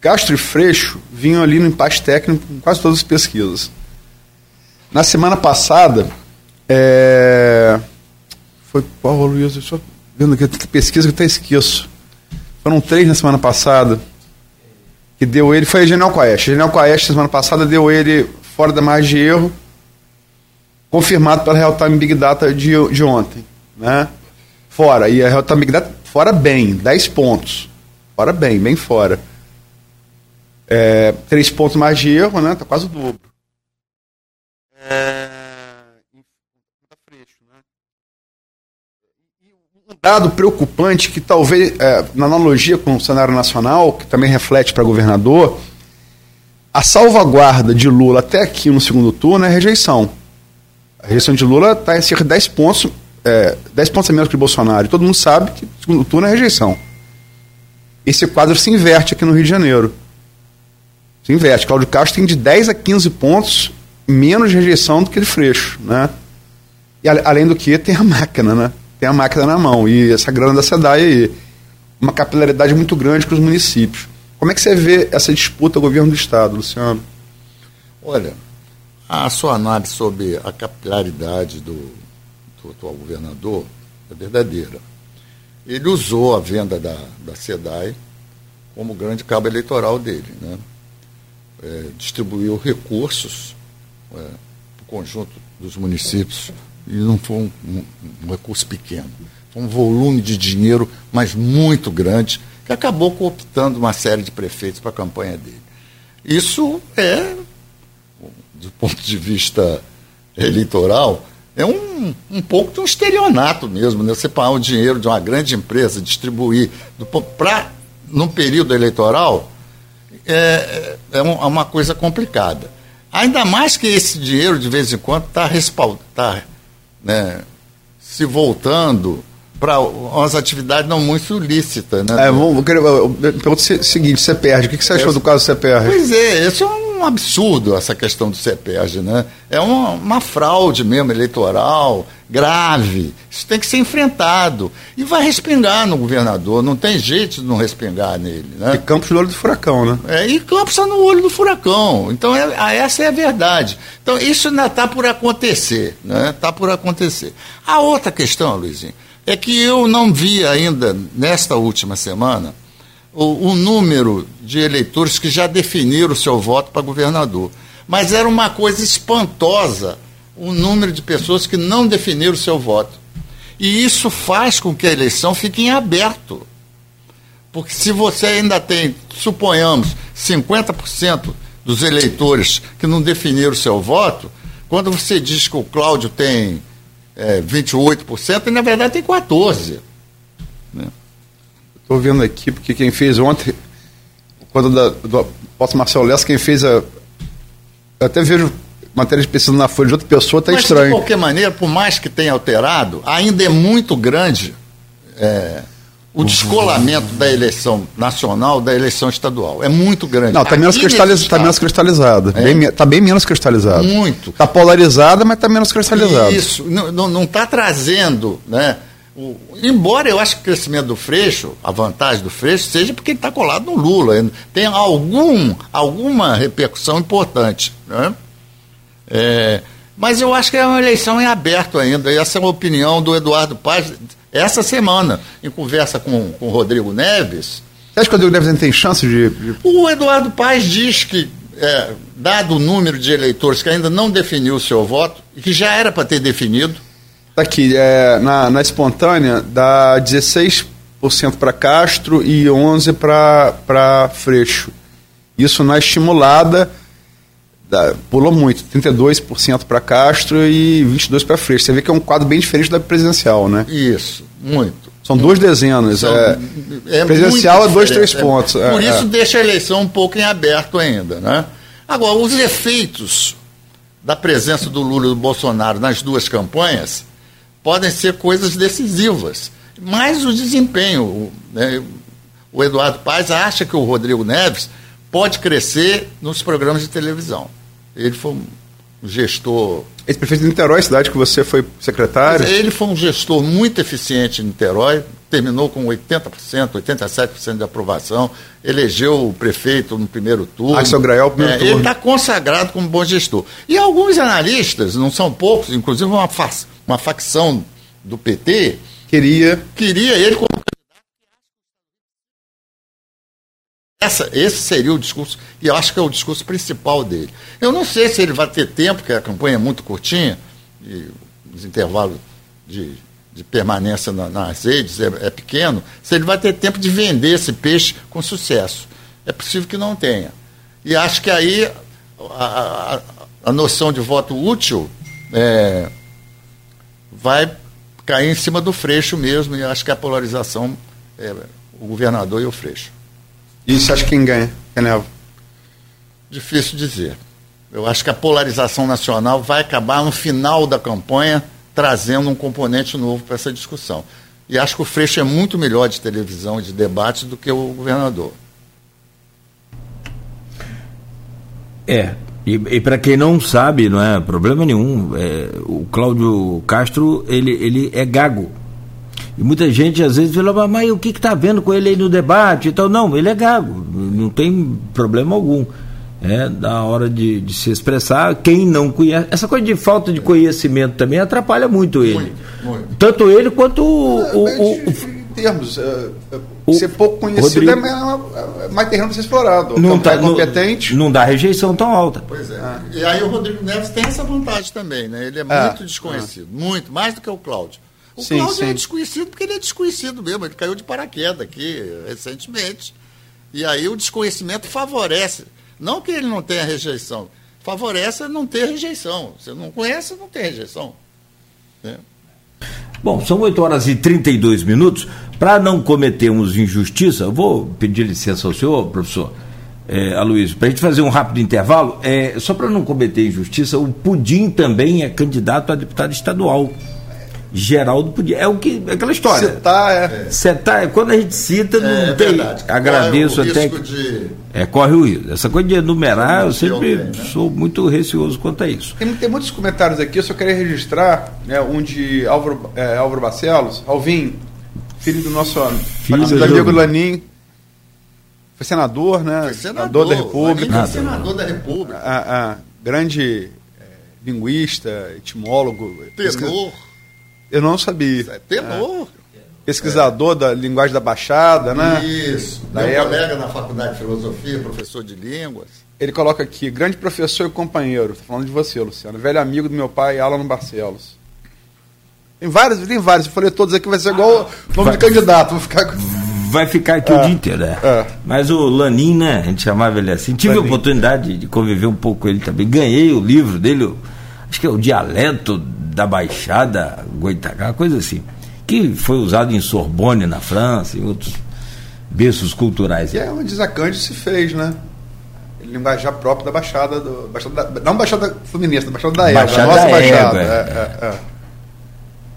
Castro e Freixo vinham ali no empate técnico com quase todas as pesquisas. Na semana passada, é, foi qual, Luiz? Estou vendo aqui que pesquisa que eu até esqueço. Foram três na semana passada. Que deu ele. Foi a Genial Quaest. A Genial Quaest, semana passada, deu ele fora da margem de erro. Confirmado pela Real Time Big Data de, de ontem. Né? Fora. E a Real Time Big Data fora bem. 10 pontos. Fora bem, bem fora. É, três pontos mais de erro, né? Tá quase o dobro. É, dado preocupante que talvez, é, na analogia com o cenário nacional, que também reflete para governador, a salvaguarda de Lula até aqui no segundo turno é a rejeição. A rejeição de Lula está em cerca de 10 pontos, é, 10 pontos a menos que o Bolsonaro. Todo mundo sabe que o segundo turno é rejeição. Esse quadro se inverte aqui no Rio de Janeiro. Se inverte. Cláudio Castro tem de 10 a 15 pontos menos rejeição do que de Freixo. Né? E além do que, tem a máquina, né? Tem a máquina na mão. E essa grana da SEDAI aí, uma capilaridade muito grande com os municípios. Como é que você vê essa disputa governo do Estado, Luciano? Olha, a sua análise sobre a capilaridade do, do atual governador é verdadeira. Ele usou a venda da, da SEDAI como grande cabo eleitoral dele. Né? É, distribuiu recursos é, para o conjunto dos municípios e não foi um, um, um, recurso pequeno. Foi um volume de dinheiro, mas muito grande, que acabou cooptando uma série de prefeitos para a campanha dele. Isso é, do ponto de vista eleitoral, é um, um pouco de um estelionato mesmo, né? Você pagar o dinheiro de uma grande empresa, distribuir para num período eleitoral, é, é, é uma coisa complicada. Ainda mais que esse dinheiro, de vez em quando, está respaldado, tá né, se voltando para umas atividades não muito ilícitas. Né? É, vou, querer, pergunto o seguinte, você perde, o que, você achou do caso CPR? Pois é, isso é um absurdo, essa questão do CPR, né? É uma, uma fraude mesmo eleitoral, grave. Isso tem que ser enfrentado. E vai respingar no governador, não tem jeito de não respingar nele. Né? E Campos no olho do furacão, né? É, e Campos está no olho do furacão. Então, é, essa é a verdade. Então, isso ainda está por acontecer. Está né? Tá por acontecer. A outra questão, Luizinho, é que eu não vi ainda, nesta última semana, o, o número de eleitores que já definiram o seu voto para governador. Mas era uma coisa espantosa o número de pessoas que não definiram o seu voto. E isso faz com que a eleição fique em aberto. Porque se você ainda tem, suponhamos, 50% dos eleitores que não definiram o seu voto, quando você diz que o Cláudio tem é, 28%, ele na verdade tem 14%. Estou vendo aqui, porque quem fez ontem, quando da, do Posso Marcelo Lessa, quem fez a. Eu até vejo matéria de pesquisa na folha de outra pessoa, está estranho. De qualquer maneira, por mais que tenha alterado, ainda é muito grande é, o descolamento da eleição nacional da eleição estadual. É muito grande. Não, está menos, cristaliz, tá menos cristalizada. Está é? bem, tá bem menos cristalizada. Muito. Está polarizada, mas está menos cristalizada. Isso, não está trazendo, né? O, embora eu acho que o crescimento do Freixo, a vantagem do Freixo, seja porque ele está colado no Lula. Tem algum, alguma repercussão importante. Né? É, mas eu acho que é uma eleição em aberto ainda. E essa é uma opinião do Eduardo Paz essa semana, em conversa com, com o Rodrigo Neves. Você acha que o Rodrigo Neves tem chance de. de... O Eduardo Paz diz que, é, dado o número de eleitores que ainda não definiu o seu voto, e que já era para ter definido. Está aqui, é, na, na espontânea, dá 16% para Castro e 11% para Freixo. Isso na estimulada da, pulou muito, 32% para Castro e 22% para Freixo. Você vê que é um quadro bem diferente da presidencial, né? Isso, muito. São duas dezenas. São- é, é presidencial muito é dois, três pontos. É, por é, isso é. deixa a eleição um pouco em aberto ainda, né? Agora, os efeitos da presença do Lula e do Bolsonaro nas duas campanhas podem ser coisas decisivas. Mas o desempenho, o- né, o Eduardo Paes acha que o Rodrigo Neves pode crescer nos programas de televisão. Ele foi um gestor Esse prefeito de Niterói, cidade que você foi secretário, ele foi um gestor muito eficiente em Niterói, terminou com 80%, 87% de aprovação, elegeu o prefeito no primeiro turno. Axel Grael, Ah, primeiro É, turno. Ele está consagrado como bom gestor. E alguns analistas, não são poucos, inclusive uma, fa uma facção do PT, queria. queria ele como. Essa, esse seria o discurso, e eu acho que é o discurso principal dele. Eu não sei se ele vai ter tempo, porque a campanha é muito curtinha, e os intervalos de, de permanência na- nas redes é, é pequeno, se ele vai ter tempo de vender esse peixe com sucesso. É possível que não tenha. E acho que aí a, a- a noção de voto útil é, vai cair em cima do Freixo mesmo, e acho que a polarização é o governador e o Freixo. E você acha quem ganha? Caneva? Difícil dizer. Eu acho que a polarização nacional vai acabar no final da campanha trazendo um componente novo para essa discussão. E acho que o Freixo é muito melhor de televisão e de debate do que o governador. É, e, e para quem não sabe, não é problema nenhum, é, o Cláudio Castro, ele, ele é gago. E muita gente às vezes fala, mas o que está vendo com ele aí no debate? Então, não, ele é gago, não tem problema algum. É, na hora de, de se expressar, quem não conhece. Essa coisa de falta de conhecimento também atrapalha muito ele. Muito, muito. Tanto ele quanto o. o- o- Mas, em termos, é, é, o ser pouco conhecido Rodrigo- é mais, é terreno para ser explorado. não, Não tá, tá competente. não, não dá rejeição tão alta. Pois é. E aí o Rodrigo Neves tem essa vantagem também, né? Ele é Ah, muito desconhecido, muito, mais do que o Cláudio. O Sim, Cláudio sim. é desconhecido porque ele é desconhecido mesmo, ele caiu de paraquedas aqui recentemente. E aí o desconhecimento favorece. Não que ele não tenha rejeição, favorece não ter rejeição. Você não conhece, não tem rejeição. né? Bom, são 8 horas e 32 minutos. Para não cometermos injustiça, vou pedir licença ao senhor, professor é, Aloysio, para a gente fazer um rápido intervalo. É, só para não cometer injustiça, o Pudim também é candidato a deputado estadual. Geraldo Pudim. É o que, é aquela história. Citar é. Você tá, quando a gente cita, não É tem. verdade. Agradeço o até. de- É, corre o risco. Essa coisa de enumerar, eu sempre né? sou muito receoso quanto a isso. Tem, tem muitos comentários aqui, eu só queria registrar né, um de Álvaro, é, Álvaro Barcelos, Alvin, filho do nosso Filho do amigo. Lanin. Foi senador, né? Foi senador, da República. Lanin foi senador da República. A, a grande é, linguista, etimólogo. Tenor. Eu não sabia. É tenor. Pesquisador da linguagem da Baixada, né? Isso. Da Meu colega na faculdade de filosofia, professor de línguas. Ele coloca aqui, grande professor e companheiro. Estou falando de você, Luciano. Velho amigo do meu pai, Alan Barcelos. Tem vários, tem vários. Se eu falei todos aqui, vai ser igual o nome de candidato. Vou ficar. Vai ficar aqui o dia inteiro, né? é. Mas o Lanin, né? A gente chamava ele assim. Tive a Lanin. oportunidade de conviver um pouco com ele também. Ganhei o livro dele, acho que é o Dialeto da Baixada Goitacá, coisa assim. Que foi usado em Sorbonne, na França, em outros berços culturais. E é onde Zacante se fez, né? Linguajar próprio da Baixada. Do, Baixada da- não Baixada Fluminense, da Baixada da Égua. Baixada a nossa da Baixada. Égua, é, é, é.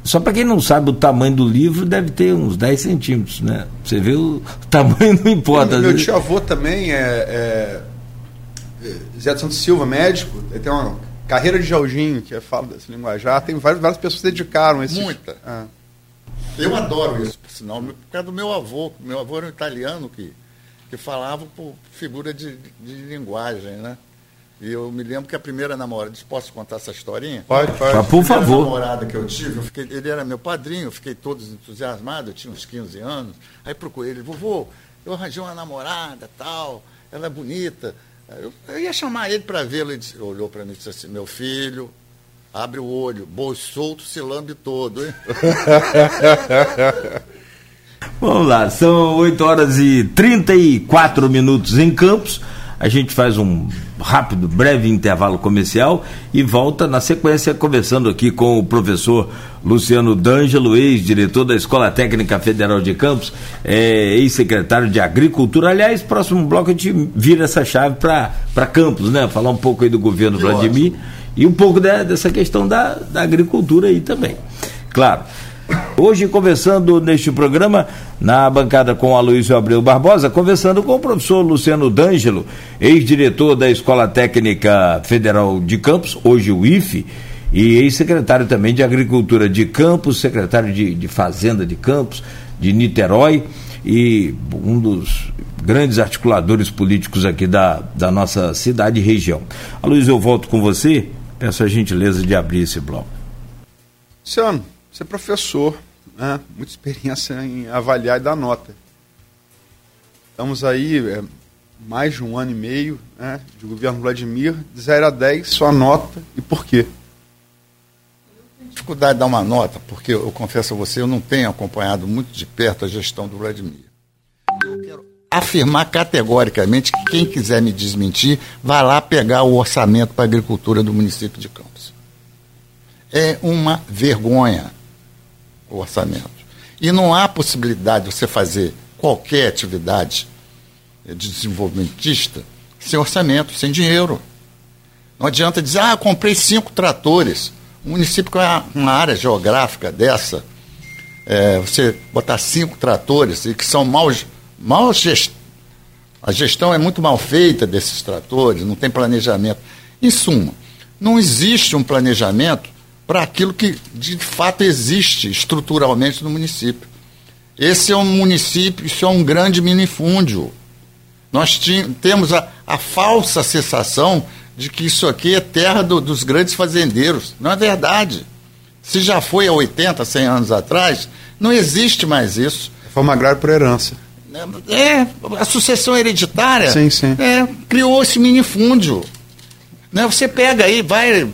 Só para quem não sabe o tamanho do livro, deve ter uns 10 centímetros, né? Você vê o tamanho não importa. Meu tio avô também é, é, é Zé de Santos Silva, médico. Ele tem uma carreira de Jorginho, que é fala desse linguajar. Tem várias, várias pessoas que dedicaram a esse. Muita. Ah. Eu adoro isso, por sinal, por causa do meu avô. Meu avô era um italiano que, que falava por figura de, de linguagem, né? E eu me lembro que a primeira namorada, posso contar essa historinha? Pode, Ah, pode. Por A primeira favor. namorada que eu tive, eu fiquei- ele era meu padrinho, eu fiquei todo entusiasmado, eu tinha uns 15 anos. Aí procurei ele, vovô, eu arranjei uma namorada, tal, ela é bonita. Eu, eu ia chamar ele para vê-la, ele disse- olhou para mim e disse assim, meu filho, abre o olho, boi solto se lambe todo, hein? Vamos lá, são 8 horas e 34 minutos em Campos. A gente faz um rápido, breve intervalo comercial e volta na sequência conversando aqui com o professor Luciano D'Angelo, ex-diretor da Escola Técnica Federal de Campos, é, ex-secretário de Agricultura. Aliás, próximo bloco a gente vira essa chave para Campos, né? Falar um pouco aí do governo que Vladimir ótimo. E um pouco de, dessa questão da, da agricultura aí também. Claro. Hoje, conversando neste programa, na bancada com Aloysio Abreu Barbosa, conversando com o professor Luciano D'Angelo, ex-diretor da Escola Técnica Federal de Campos, hoje o IFE, e ex-secretário também de Agricultura de Campos, secretário de, de Fazenda de Campos, de Niterói, e um dos grandes articuladores políticos aqui da, da nossa cidade e região. Aloysio, eu volto com você, peço a gentileza de abrir esse bloco. Luciano, você é professor, né? muita experiência em avaliar e dar nota. Estamos aí é, mais de um ano e meio né, de governo Vladimir, de 0 a 10, sua nota e por quê? Dificuldade de dar uma nota, porque eu confesso a você, eu não tenho acompanhado muito de perto a gestão do Vladimir. Afirmar categoricamente que quem quiser me desmentir, vai lá pegar o orçamento para a agricultura do município de Campos. É uma vergonha o orçamento. E não há possibilidade de você fazer qualquer atividade de desenvolvimentista sem orçamento, sem dinheiro. Não adianta dizer, ah, comprei cinco tratores. Um município com uma área geográfica dessa, é, você botar cinco tratores e que são mal, mal gest... a gestão é muito mal feita desses tratores, não tem planejamento. Em suma, não existe um planejamento para aquilo que de fato existe estruturalmente no município. Esse é um município, isso é um grande minifúndio. Nós temos a, a, falsa sensação de que isso aqui é terra do, dos grandes fazendeiros. Não é verdade. Se já foi há 80, 100 anos atrás, não existe mais isso. Reforma agrária por herança. É, a sucessão hereditária sim, sim. É, criou esse minifúndio. Né, você pega aí, vai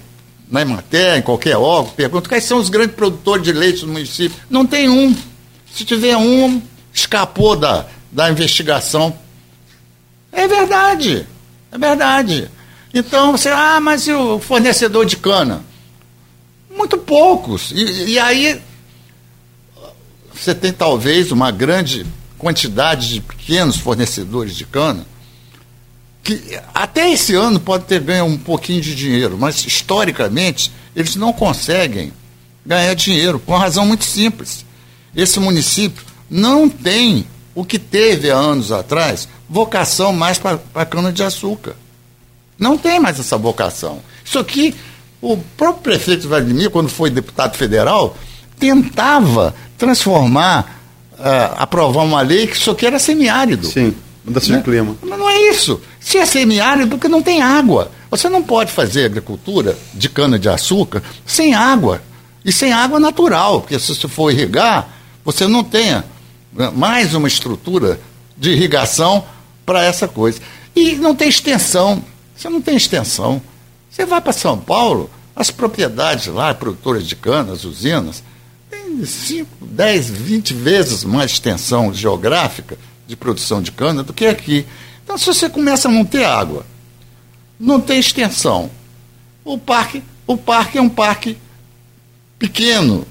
na Emater, em qualquer órgão, pergunta quais são os grandes produtores de leite do município. Não tem um. Se tiver um, escapou da, da investigação. É verdade. É verdade. Então você, ah, mas e o fornecedor de cana? Muito poucos. E, e aí você tem talvez uma grande quantidade de pequenos fornecedores de cana que até esse ano pode ter ganho um pouquinho de dinheiro, mas historicamente eles não conseguem ganhar dinheiro, por uma razão muito simples. Esse município não tem o que teve há anos atrás, vocação mais para cana-de-açúcar. Não tem mais essa vocação. Isso aqui, o próprio prefeito Vladimir, quando foi deputado federal, tentava transformar, uh, aprovar uma lei que isso aqui era semiárido. Sim. Mudança né? de clima. Mas não é isso. Se é semiárido, porque não tem água. Você não pode fazer agricultura de cana-de-açúcar sem água. E sem água natural, porque se você for irrigar, você não tenha né, mais uma estrutura de irrigação para essa coisa. E não tem extensão. Você não tem extensão. Você vai para São Paulo, as propriedades lá, produtoras de cana, as usinas, 5, 10, 20 vezes mais extensão geográfica de produção de cana do que aqui. Então, se você começa a não ter água, não tem extensão, o parque, o parque é um parque pequeno,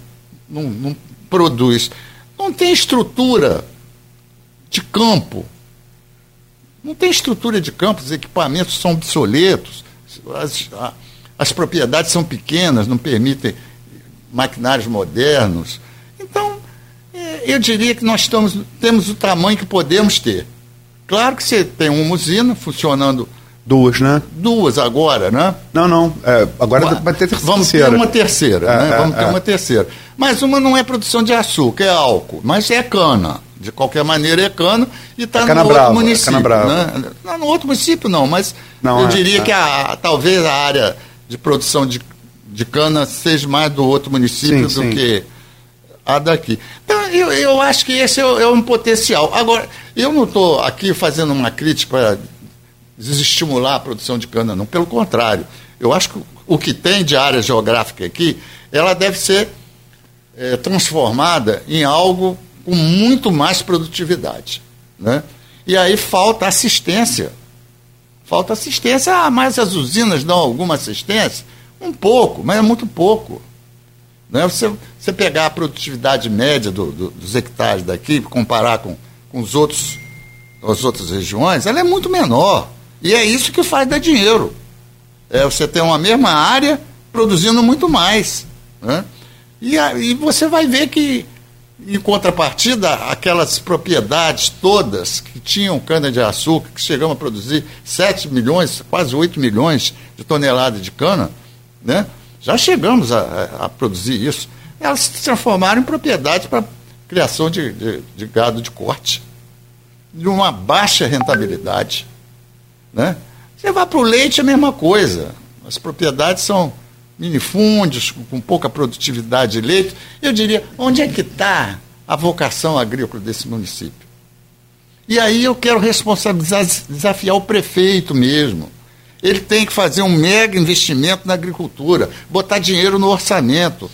não, não produz, não tem estrutura de campo, não tem estrutura de campo, os equipamentos são obsoletos, as, as propriedades são pequenas, não permitem maquinários modernos. Então, eu diria que nós estamos, temos o tamanho que podemos ter. Claro que você tem uma usina funcionando. Duas, né? Duas agora, né? Não, não. É, agora vai ter terceira. Vamos ter uma terceira, é, né? É, Vamos ter é. uma terceira. Mas uma não é produção de açúcar, é álcool. Mas é cana. De qualquer maneira é cana e está no brava, outro município. Né? Não, no outro município não, mas não, eu é, diria é. que a, talvez a área de produção de, de cana seja mais do outro município sim, do sim. que a daqui. Então, eu, eu acho que esse é, é um potencial. Agora, eu não estou aqui fazendo uma crítica para desestimular a produção de cana, não. Pelo contrário, eu acho que o que tem de área geográfica aqui, ela deve ser é, transformada em algo com muito mais produtividade. Né? E aí falta assistência. Falta assistência, ah, mas as usinas dão alguma assistência? Um pouco, mas é muito pouco. Né? Você, você pegar a produtividade média do, do, dos hectares daqui, comparar com, com os outros, as outras regiões, ela é muito menor. E é isso que faz dar dinheiro. É você ter uma mesma área produzindo muito mais. Né? E, e você vai ver que, em contrapartida, aquelas propriedades todas que tinham cana-de-açúcar, que chegamos a produzir 7 milhões, quase 8 milhões de toneladas de cana, né? já chegamos a, a produzir isso, elas se transformaram em propriedades para criação de, de, de gado de corte, de uma baixa rentabilidade. Né? Você vai para o leite, é a mesma coisa. As propriedades são minifúndios, com pouca produtividade de leite. Eu diria, onde é que está a vocação agrícola desse município? E aí eu quero responsabilizar, desafiar o prefeito mesmo. Ele tem que fazer um mega investimento na agricultura, botar dinheiro no orçamento.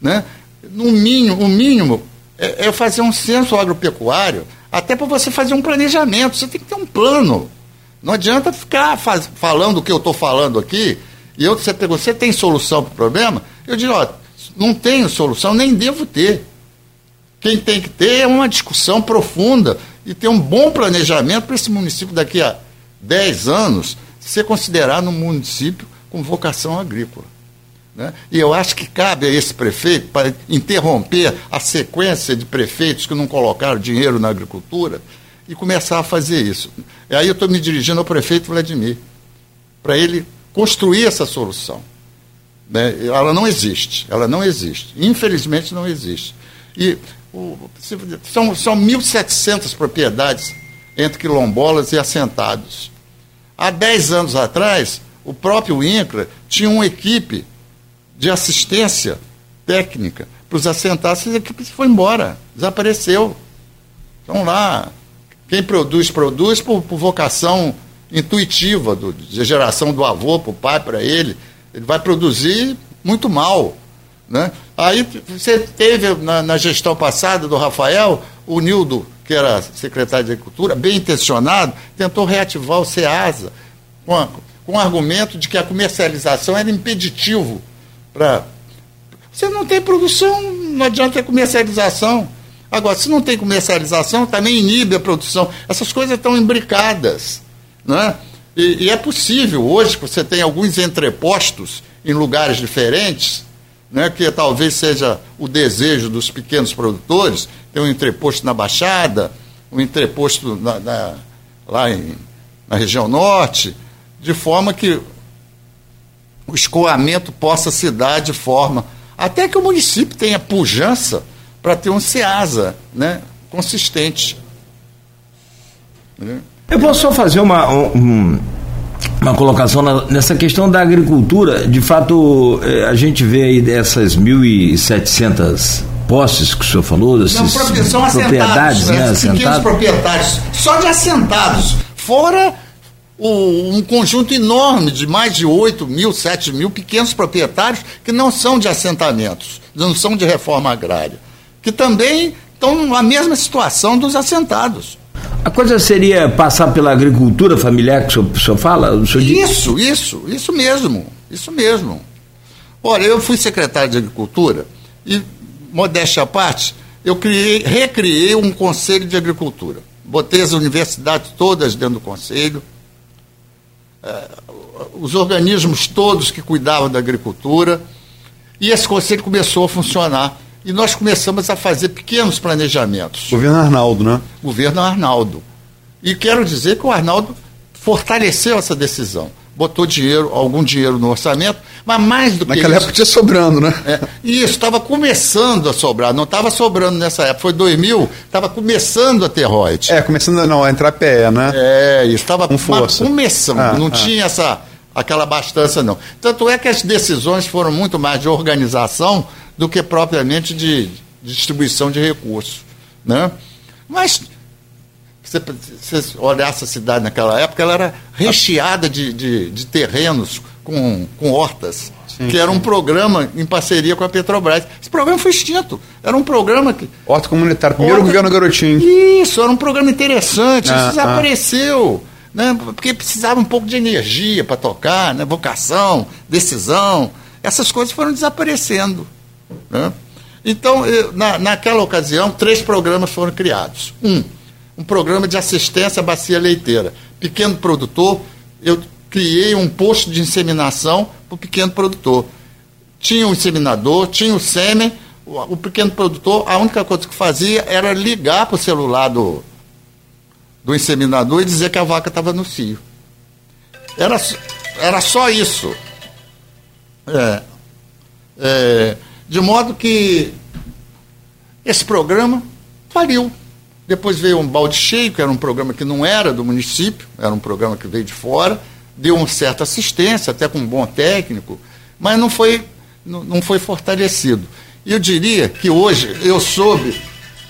Né? No mínimo, o mínimo é, é fazer um censo agropecuário, até para você fazer um planejamento. Você tem que ter um plano. Não adianta ficar faz, falando o que eu estou falando aqui, e eu, você pergunta, você tem solução para o problema? Eu digo, ó, não tenho solução, nem devo ter. Quem tem que ter é uma discussão profunda e ter um bom planejamento para esse município daqui a 10 anos ser considerado um município com vocação agrícola. Né? E eu acho que cabe a esse prefeito, para interromper a sequência de prefeitos que não colocaram dinheiro na agricultura, e começar a fazer isso. E aí eu estou me dirigindo ao prefeito Vladimir, para ele construir essa solução. Né? Ela não existe, ela não existe. Infelizmente não existe. E o, são, são 1.700 propriedades entre quilombolas e assentados. Há 10 anos atrás, o próprio INCRA tinha uma equipe de assistência técnica para os assentados, essa equipe foi embora, desapareceu. Estão lá. Quem produz, produz por, por vocação intuitiva do, de geração do avô para o pai, para ele. Ele vai produzir muito mal. Né? Aí você teve na, na, gestão passada do Rafael, o Nildo, que era secretário de Agricultura, bem intencionado, tentou reativar o SEASA, com, com o argumento de que a comercialização era impeditivo para. Você não tem produção, não adianta ter comercialização. Agora, se não tem comercialização, também inibe a produção. Essas coisas estão imbricadas. Né? E, e é possível hoje que você tem alguns entrepostos em lugares diferentes, né, que talvez seja o desejo dos pequenos produtores, tem um entreposto na Baixada, um entreposto na, na, lá em, na região norte, de forma que o escoamento possa se dar de forma até que o município tenha pujança para ter um SEASA né, consistente. Eu posso só fazer uma, um, uma colocação na, nessa questão da agricultura. De fato, eh, a gente vê aí dessas 1.700 posses que o senhor falou, dessas Não, são propriedades, né? Assentados. proprietários, só de assentados. Fora o, um conjunto enorme de mais de 8 mil, 7 mil pequenos proprietários que não são de assentamentos, não são de reforma agrária, que também estão na mesma situação dos assentados. A coisa seria passar pela agricultura familiar que o senhor, o senhor fala? O senhor isso, diz... isso, isso mesmo, isso mesmo. Olha, eu fui secretário de Agricultura e, modéstia à parte, eu criei, recriei um conselho de agricultura. Botei as universidades todas dentro do conselho, eh, os organismos todos que cuidavam da agricultura, e esse conselho começou a funcionar e nós começamos a fazer pequenos planejamentos. Governo Arnaldo, né? Governo Arnaldo. E quero dizer que o Arnaldo fortaleceu essa decisão. Botou dinheiro, algum dinheiro no orçamento, mas mais do Naquela que. Naquela época tinha sobrando, né? É, isso, estava começando a sobrar, não estava sobrando nessa época. Foi 2000, estava começando a ter royalties. É, começando não, a entrar PE, né? É, isso, estava começando, ah, não ah. tinha essa, aquela abastança, não. Tanto é que as decisões foram muito mais de organização do que propriamente de, distribuição de recursos. Né? Mas se você olhasse a cidade naquela época, ela era recheada de, de, de terrenos com, com hortas, sim, que era um programa em parceria com a Petrobras. Esse programa foi extinto. Era um programa que. Horta comunitária, primeiro Horta... governo Garotinho. Isso, era um programa interessante, ah, isso desapareceu. Ah. né? porque precisava um pouco de energia para tocar, né? vocação, decisão. Essas coisas foram desaparecendo. Né? Então, eu, na, naquela ocasião, três programas foram criados. Um, um programa de assistência à bacia leiteira. Pequeno produtor, eu criei um posto de inseminação para o pequeno produtor. Tinha um inseminador, tinha o sêmen, o, o pequeno produtor, a única coisa que fazia era ligar para o celular do, do inseminador e dizer que a vaca estava no cio. Era, era só isso. É, é, de modo que esse programa faliu. Depois veio um balde cheio, que era um programa que não era do município, era um programa que veio de fora, deu uma certa assistência, até com um bom técnico, mas não foi, não, foi fortalecido. E eu diria que hoje eu soube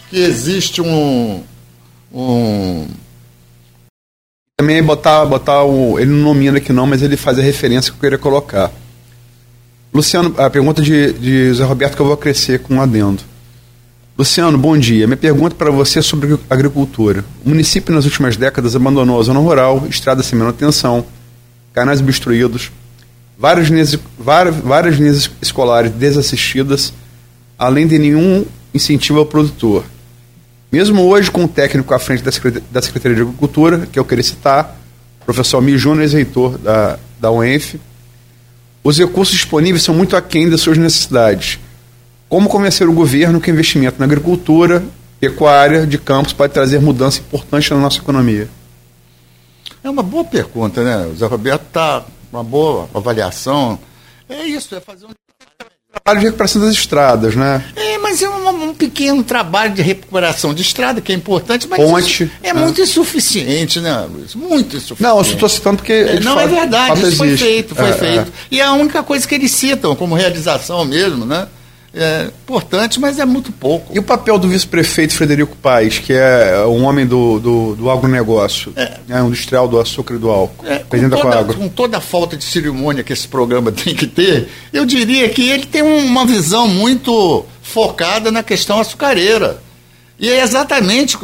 que existe um, um também botar, botar o. Ele não nomina aqui não, mas ele faz a referência que eu queria colocar. Luciano, a pergunta de, de Zé Roberto que eu vou crescer com um adendo. Luciano, bom dia. Minha pergunta para você é sobre agricultura. O município nas últimas décadas abandonou a zona rural, estradas sem manutenção, canais obstruídos, várias linhas, várias, várias linhas escolares desassistidas, além de nenhum incentivo ao produtor. Mesmo hoje, com o técnico à frente da Secretaria de Agricultura, que eu queria citar, professor Almir Júnior, reitor da, da UENF, os recursos disponíveis são muito aquém das suas necessidades. Como convencer o governo que o investimento na agricultura, pecuária, de campos pode trazer mudança importante na nossa economia? É uma boa pergunta, né? O Zé Roberto está uma boa avaliação. É isso, é fazer um trabalho de recuperação das estradas, né? É, mas é um, um, pequeno trabalho de recuperação de estrada que é importante, mas Ponte, é né? muito insuficiente, né, Luiz? Muito insuficiente. Não, eu estou citando porque. É, não, é verdade, isso foi feito, foi é, feito. É. E é a única coisa que eles citam como realização mesmo, né? É importante, mas é muito pouco. E o papel do vice-prefeito Frederico Paes, que é um homem do, do, do agronegócio, é. Um industrial do açúcar e do álcool, é, com, toda, com toda a falta de cerimônia que esse programa tem que ter, eu diria que ele tem uma visão muito focada na questão açucareira. E é exatamente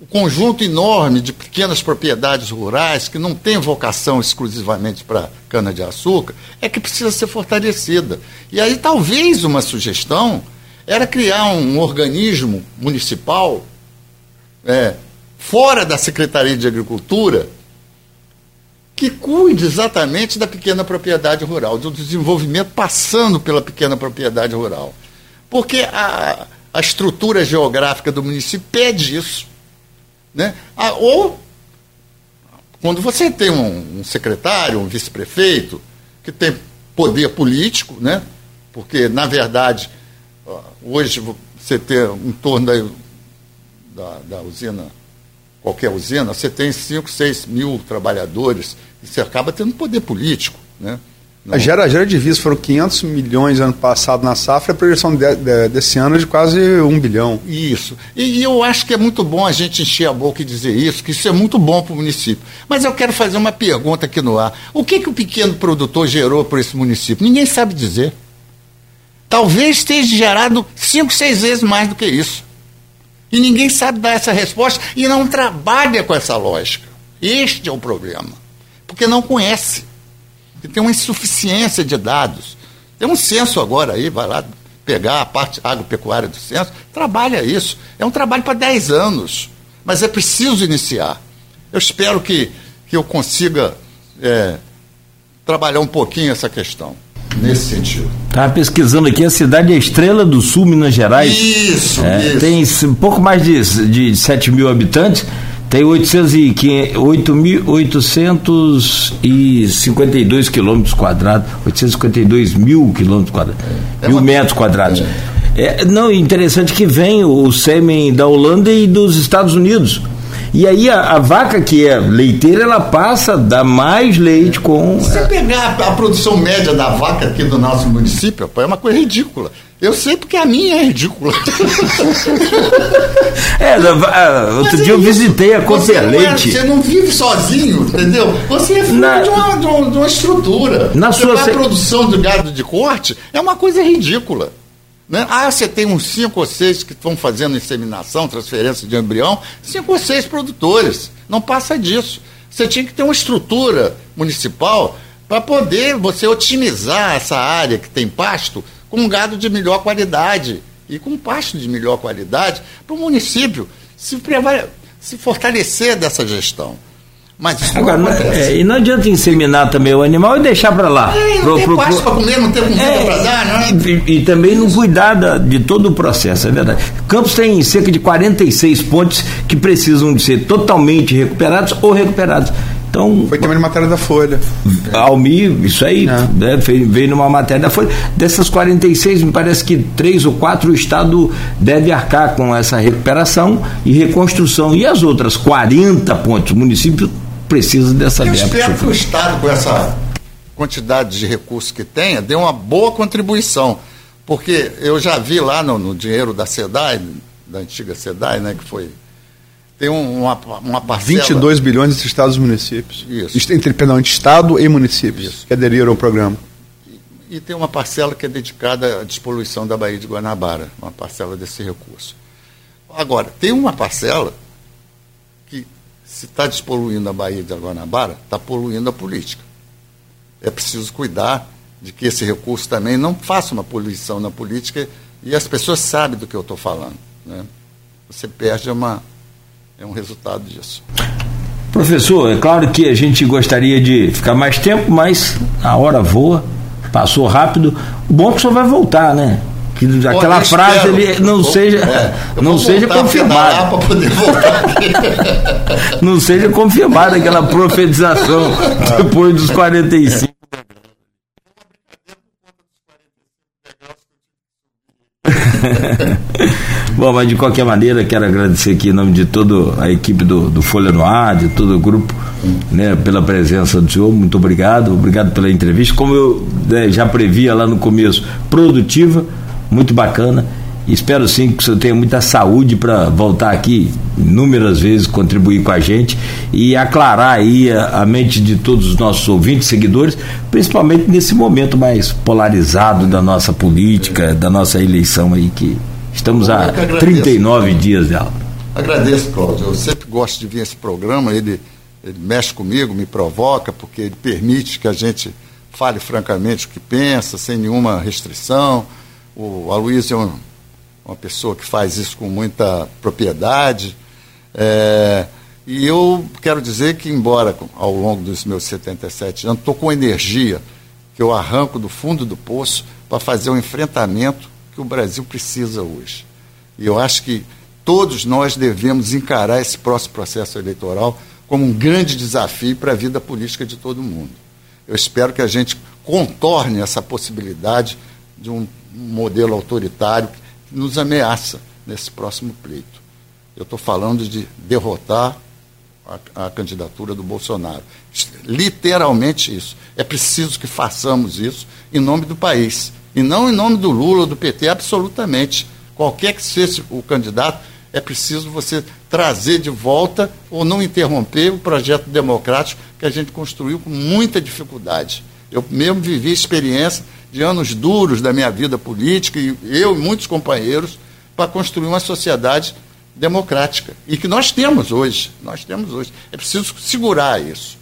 o conjunto enorme de pequenas propriedades rurais que não tem vocação exclusivamente para cana-de-açúcar é que precisa ser fortalecida. E aí talvez uma sugestão era criar um organismo municipal é, fora da Secretaria de Agricultura que cuide exatamente da pequena propriedade rural, do desenvolvimento passando pela pequena propriedade rural. Porque a, a estrutura geográfica do município pede isso. Né? Ah, ou, quando você tem um, um secretário, um vice-prefeito, que tem poder político, né? porque, na verdade, hoje você tem em torno da, da, da usina, qualquer usina, você tem 5, 6 mil trabalhadores, e você acaba tendo poder político. Né? A gera, gera divisa foram 500 milhões ano passado na safra, a projeção de, de, desse ano é de quase 1 bilhão. Isso. E, e, eu acho que é muito bom a gente encher a boca e dizer isso, que isso é muito bom para o município. Mas eu quero fazer uma pergunta aqui no ar. O que, que o pequeno produtor gerou para esse município? Ninguém sabe dizer. Talvez esteja gerado 5, 6 vezes mais do que isso. E ninguém sabe dar essa resposta e não trabalha com essa lógica. Este é o problema. Porque não conhece que tem uma insuficiência de dados. Tem um censo agora aí, vai lá pegar a parte agropecuária do censo, trabalha isso. É um trabalho para 10 anos, mas é preciso iniciar. Eu espero que, que eu consiga é, trabalhar um pouquinho essa questão, nesse sentido. Estava pesquisando aqui, a cidade é Estrela do Sul, Minas Gerais. Isso, é, isso. Tem um pouco mais de, de 7 mil habitantes tem 852 quilômetros quadrados, 852 mil quilômetros quadrados, é mil metros quadrados. É. é, não, interessante que vem o sêmen da Holanda e dos Estados Unidos. E aí a, a, vaca que é leiteira, ela passa a dar mais leite com. Se você pegar a, a, produção média da vaca aqui do nosso município, é uma coisa ridícula. Eu sei porque a minha é ridícula. é, outro Mas dia é eu visitei a Coper Leite. você não vive sozinho, entendeu? Você é fruto Na, de, uma, de, uma, de, uma, estrutura. Na você sua se... produção do gado de corte é uma coisa ridícula. Né? Ah, você tem uns cinco ou seis que estão fazendo inseminação, transferência de embrião, cinco ou seis produtores. Não passa disso. Você tinha que ter uma estrutura municipal para poder você otimizar essa área que tem pasto com um gado de melhor qualidade e com pasto de melhor qualidade para o município se, se fortalecer dessa gestão. Mas isso Agora, não é, e não adianta inseminar também o animal e deixar para lá. É, não pro, tem pro, pasto para comer, não tem comida é, para dar, não é? E, e também não cuidar da, de todo o processo, é verdade. Campos tem cerca de 46 pontes que precisam de ser totalmente recuperados ou recuperados. Então, Foi também matéria da Folha. Almi, isso aí, é. né, veio numa matéria da Folha. Dessas 46, me parece que três ou quatro o Estado deve arcar com essa recuperação e reconstrução. E as outras 40 pontos, o município precisa dessa Eu espero que o Estado, com essa quantidade de recursos que tenha, dê uma boa contribuição. Porque eu já vi lá no, no dinheiro da SEDAI, da antiga SEDAI, né, que foi tem uma, uma parcela. 22 bilhões entre estados e municípios. Isso. Entre, perdão, entre estado e municípios Isso. que aderiram ao programa. E, e, tem uma parcela que é dedicada à despoluição da Baía de Guanabara, uma parcela desse recurso. Agora, tem uma parcela que, se está despoluindo a Baía de Guanabara, está poluindo a política. É preciso cuidar de que esse recurso também não faça uma poluição na política e as pessoas sabem do que eu estou falando. Né? Você perde uma, é um resultado disso. Professor, é claro que a gente gostaria de ficar mais tempo, mas a hora voa, passou rápido. O bom é que o senhor vai voltar, né? Que aquela frase ele não vou, seja é, não seja confirmada. não seja confirmada aquela profetização depois dos 45. Bom, mas de qualquer maneira, quero agradecer aqui em nome de toda a equipe do, do Folha no Ar, de todo o grupo, né, pela presença do senhor. Muito obrigado, obrigado pela entrevista. Como eu né, já previa lá no começo, produtiva, muito bacana. Espero sim que o senhor tenha muita saúde para voltar aqui inúmeras vezes, contribuir com a gente e aclarar aí a, a, mente de todos os nossos ouvintes, seguidores, principalmente nesse momento mais polarizado da nossa política, da nossa eleição aí, que estamos há 39 dias dela. Agradeço, Cláudio. Eu sempre gosto de vir esse programa, ele, ele mexe comigo, me provoca, porque ele permite que a gente fale francamente o que pensa, sem nenhuma restrição. O Aloysio é um uma pessoa que faz isso com muita propriedade. É, e eu quero dizer que, embora ao longo dos meus 77 anos, estou com energia que eu arranco do fundo do poço para fazer o enfrentamento que o Brasil precisa hoje. E eu acho que todos nós devemos encarar esse próximo processo eleitoral como um grande desafio para a vida política de todo mundo. Eu espero que a gente contorne essa possibilidade de um modelo autoritário nos ameaça nesse próximo pleito. Eu estou falando de derrotar a, a, candidatura do Bolsonaro. Literalmente isso. É preciso que façamos isso em nome do país. E não em nome do Lula, do PT, absolutamente. Qualquer que seja o candidato, é preciso você trazer de volta ou não interromper o projeto democrático que a gente construiu com muita dificuldade. Eu mesmo vivi experiência de anos duros da minha vida política, e eu e muitos companheiros, para construir uma sociedade democrática. E que nós temos hoje. Nós temos hoje. É preciso segurar isso.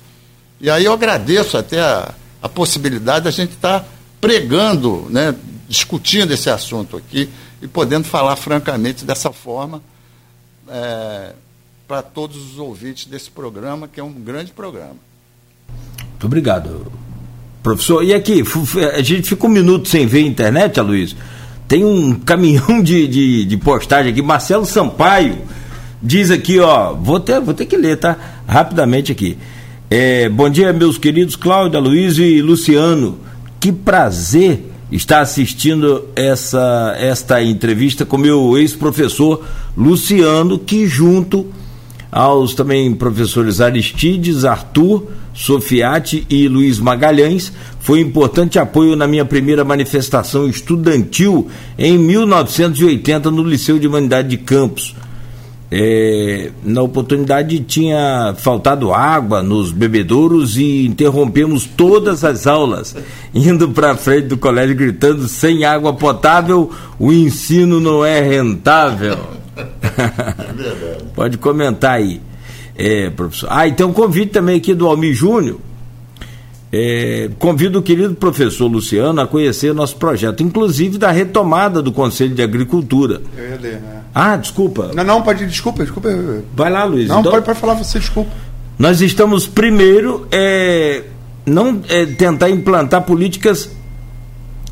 E aí eu agradeço até a, a possibilidade da gente estar tá pregando, né, discutindo esse assunto aqui e podendo falar francamente dessa forma é, para todos os ouvintes desse programa, que é um grande programa. Muito obrigado. Professor, e aqui, a gente fica um minuto sem ver a internet, Aloysio. Tem um caminhão de, de, de, postagem aqui. Marcelo Sampaio diz aqui, ó. Vou ter, vou ter que ler, tá? Rapidamente aqui. É, bom dia, meus queridos Cláudio, Aloysio e Luciano. Que prazer estar assistindo essa, esta entrevista com meu ex-professor Luciano, que junto aos também professores Aristides, Arthur, Sofiati e Luiz Magalhães, foi importante apoio na minha primeira manifestação estudantil em 1980 no Liceu de Humanidade de Campos. É, na oportunidade tinha faltado água nos bebedouros e interrompemos todas as aulas, indo para frente do colégio gritando: sem água potável, o ensino não é rentável. É Pode comentar aí, é, professor. Ah, e tem um convite também aqui do Almir Júnior é, convido o querido professor Luciano a conhecer nosso projeto, inclusive da retomada do Conselho de Agricultura. Eu ia ler, né? Ah, desculpa. Não, não, pode, desculpa, desculpa. Vai lá, Luiz. Não, então, pode, pode falar você, desculpa. Nós estamos primeiro é, não é, tentar implantar políticas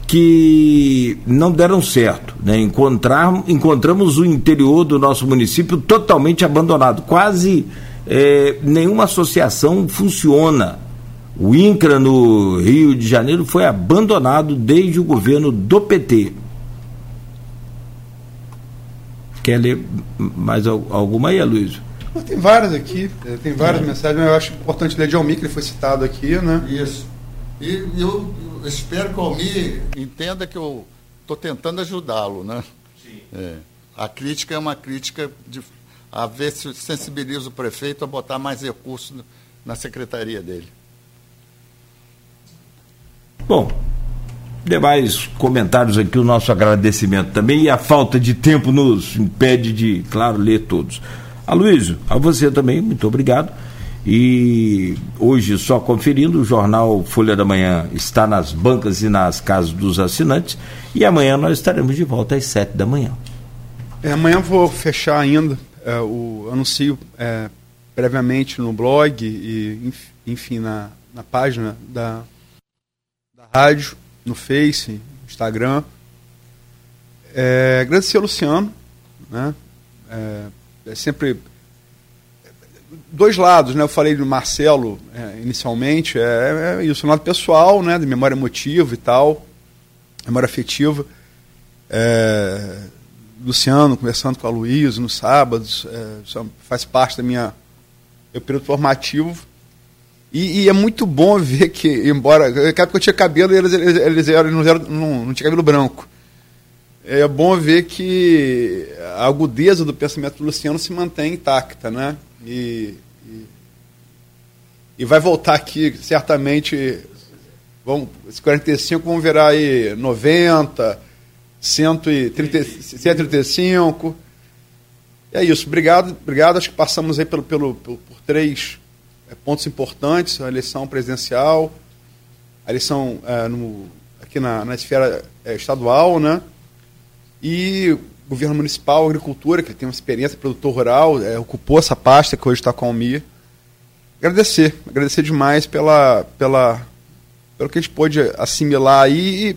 que não deram certo. Né? Encontrar, encontramos o interior do nosso município totalmente abandonado. Quase é, nenhuma associação funciona o INCRA no Rio de Janeiro foi abandonado desde o governo do PT. Quer ler mais alguma aí, Luiz? Tem várias aqui, eh, tem várias é. mensagens, mas eu acho importante ler de Almir, que ele foi citado aqui, né? Isso. E eu, eu espero que o Almir entenda que eu estou tentando ajudá-lo, né? Sim. É. A crítica é uma crítica de a ver se sensibiliza o prefeito a botar mais recursos na secretaria dele. Bom, demais comentários aqui, o nosso agradecimento também e a falta de tempo nos impede de, claro, ler todos. Aloysio, a você também, muito obrigado. E hoje, só conferindo, o jornal Folha da Manhã está nas bancas e nas casas dos assinantes. E amanhã nós estaremos de volta às sete da manhã. É, amanhã vou fechar ainda é, o anuncio é, previamente no blog e, enfim, na, na página da rádio, no Face, Instagram. É, agradecer ao Luciano, né? É, é, sempre dois lados, né? Eu falei do Marcelo é, inicialmente, é, é, isso, um lado pessoal, né? De memória emotiva e tal, memória afetiva. É, Luciano conversando com a Luísa nos sábados, é, faz parte da minha meu período formativo e, e, é muito bom ver que, embora. Naquela época eu tinha cabelo e eles, eles, eles eram, não, eram, não, não tinha cabelo branco. É bom ver que a agudeza do pensamento do Luciano se mantém intacta, né? E, e, e vai voltar aqui, certamente. Vão, 45 vão virar aí 90, 130, 135. E é isso. Obrigado, obrigado. Acho que passamos aí pelo, pelo, pelo por três pontos importantes, a eleição presidencial, a eleição é, no, aqui na, na esfera é, estadual, né? E governo municipal, agricultura, que tem uma experiência, produtor rural, é, ocupou essa pasta que hoje está com a Almir. Agradecer, agradecer demais pela, pela, pelo que a gente pôde assimilar aí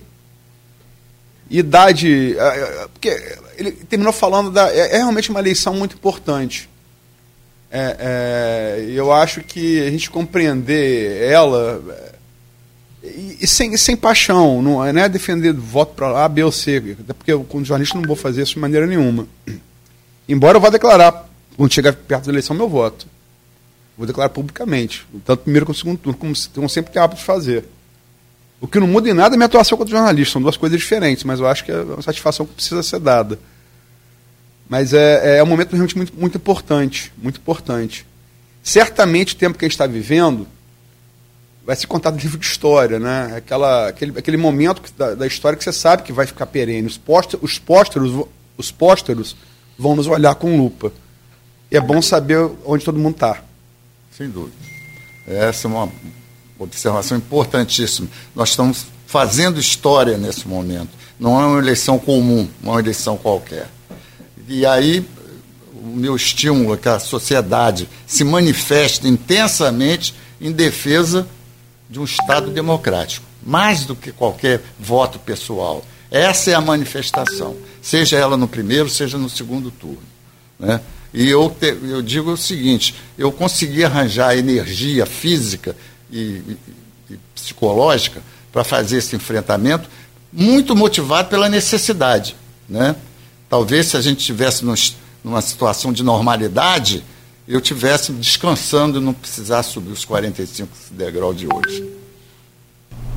e, e dar de. Porque ele terminou falando da. É, é realmente uma eleição muito importante. É, é, eu acho que a gente compreender ela e, e sem, sem paixão, não é, é defender voto para A, B ou C, até porque eu, como jornalista, não vou fazer isso de maneira nenhuma. Embora eu vá declarar, quando chegar perto da eleição, meu voto. Vou declarar publicamente, tanto primeiro como segundo turno, como, como sempre tem hábito de fazer. O que não muda em nada é minha atuação como jornalista, são duas coisas diferentes, mas eu acho que é uma satisfação que precisa ser dada. Mas é, é um momento realmente muito, muito importante, muito importante. Certamente o tempo que a gente está vivendo vai ser contado no livro de história, né? Aquela, aquele, aquele momento da, da história que você sabe que vai ficar perene. Os, póster, os, pósteros, os pósteros vão nos olhar com lupa. E é bom saber onde todo mundo está. Sem dúvida. Essa é uma observação importantíssima. Nós estamos fazendo história nesse momento. Não é uma eleição comum, não é uma eleição qualquer. E aí o meu estímulo é que a sociedade se manifeste intensamente em defesa de um Estado democrático, mais do que qualquer voto pessoal. Essa é a manifestação, seja ela no primeiro, seja no segundo turno. Né? E eu, te, eu digo o seguinte: eu consegui arranjar energia física e, e, e psicológica para fazer esse enfrentamento, muito motivado pela necessidade. Né? Talvez se a gente tivesse nos, numa situação de normalidade, eu tivesse descansando e não precisasse subir os 45 degraus de hoje.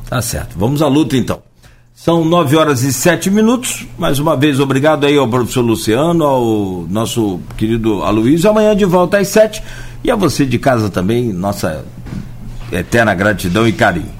Tá certo. Vamos à luta então. São nove horas e sete minutos. Mais uma vez, obrigado aí ao professor Luciano, ao nosso querido Aloysio. Amanhã de volta às sete. E a você de casa também, nossa eterna gratidão e carinho.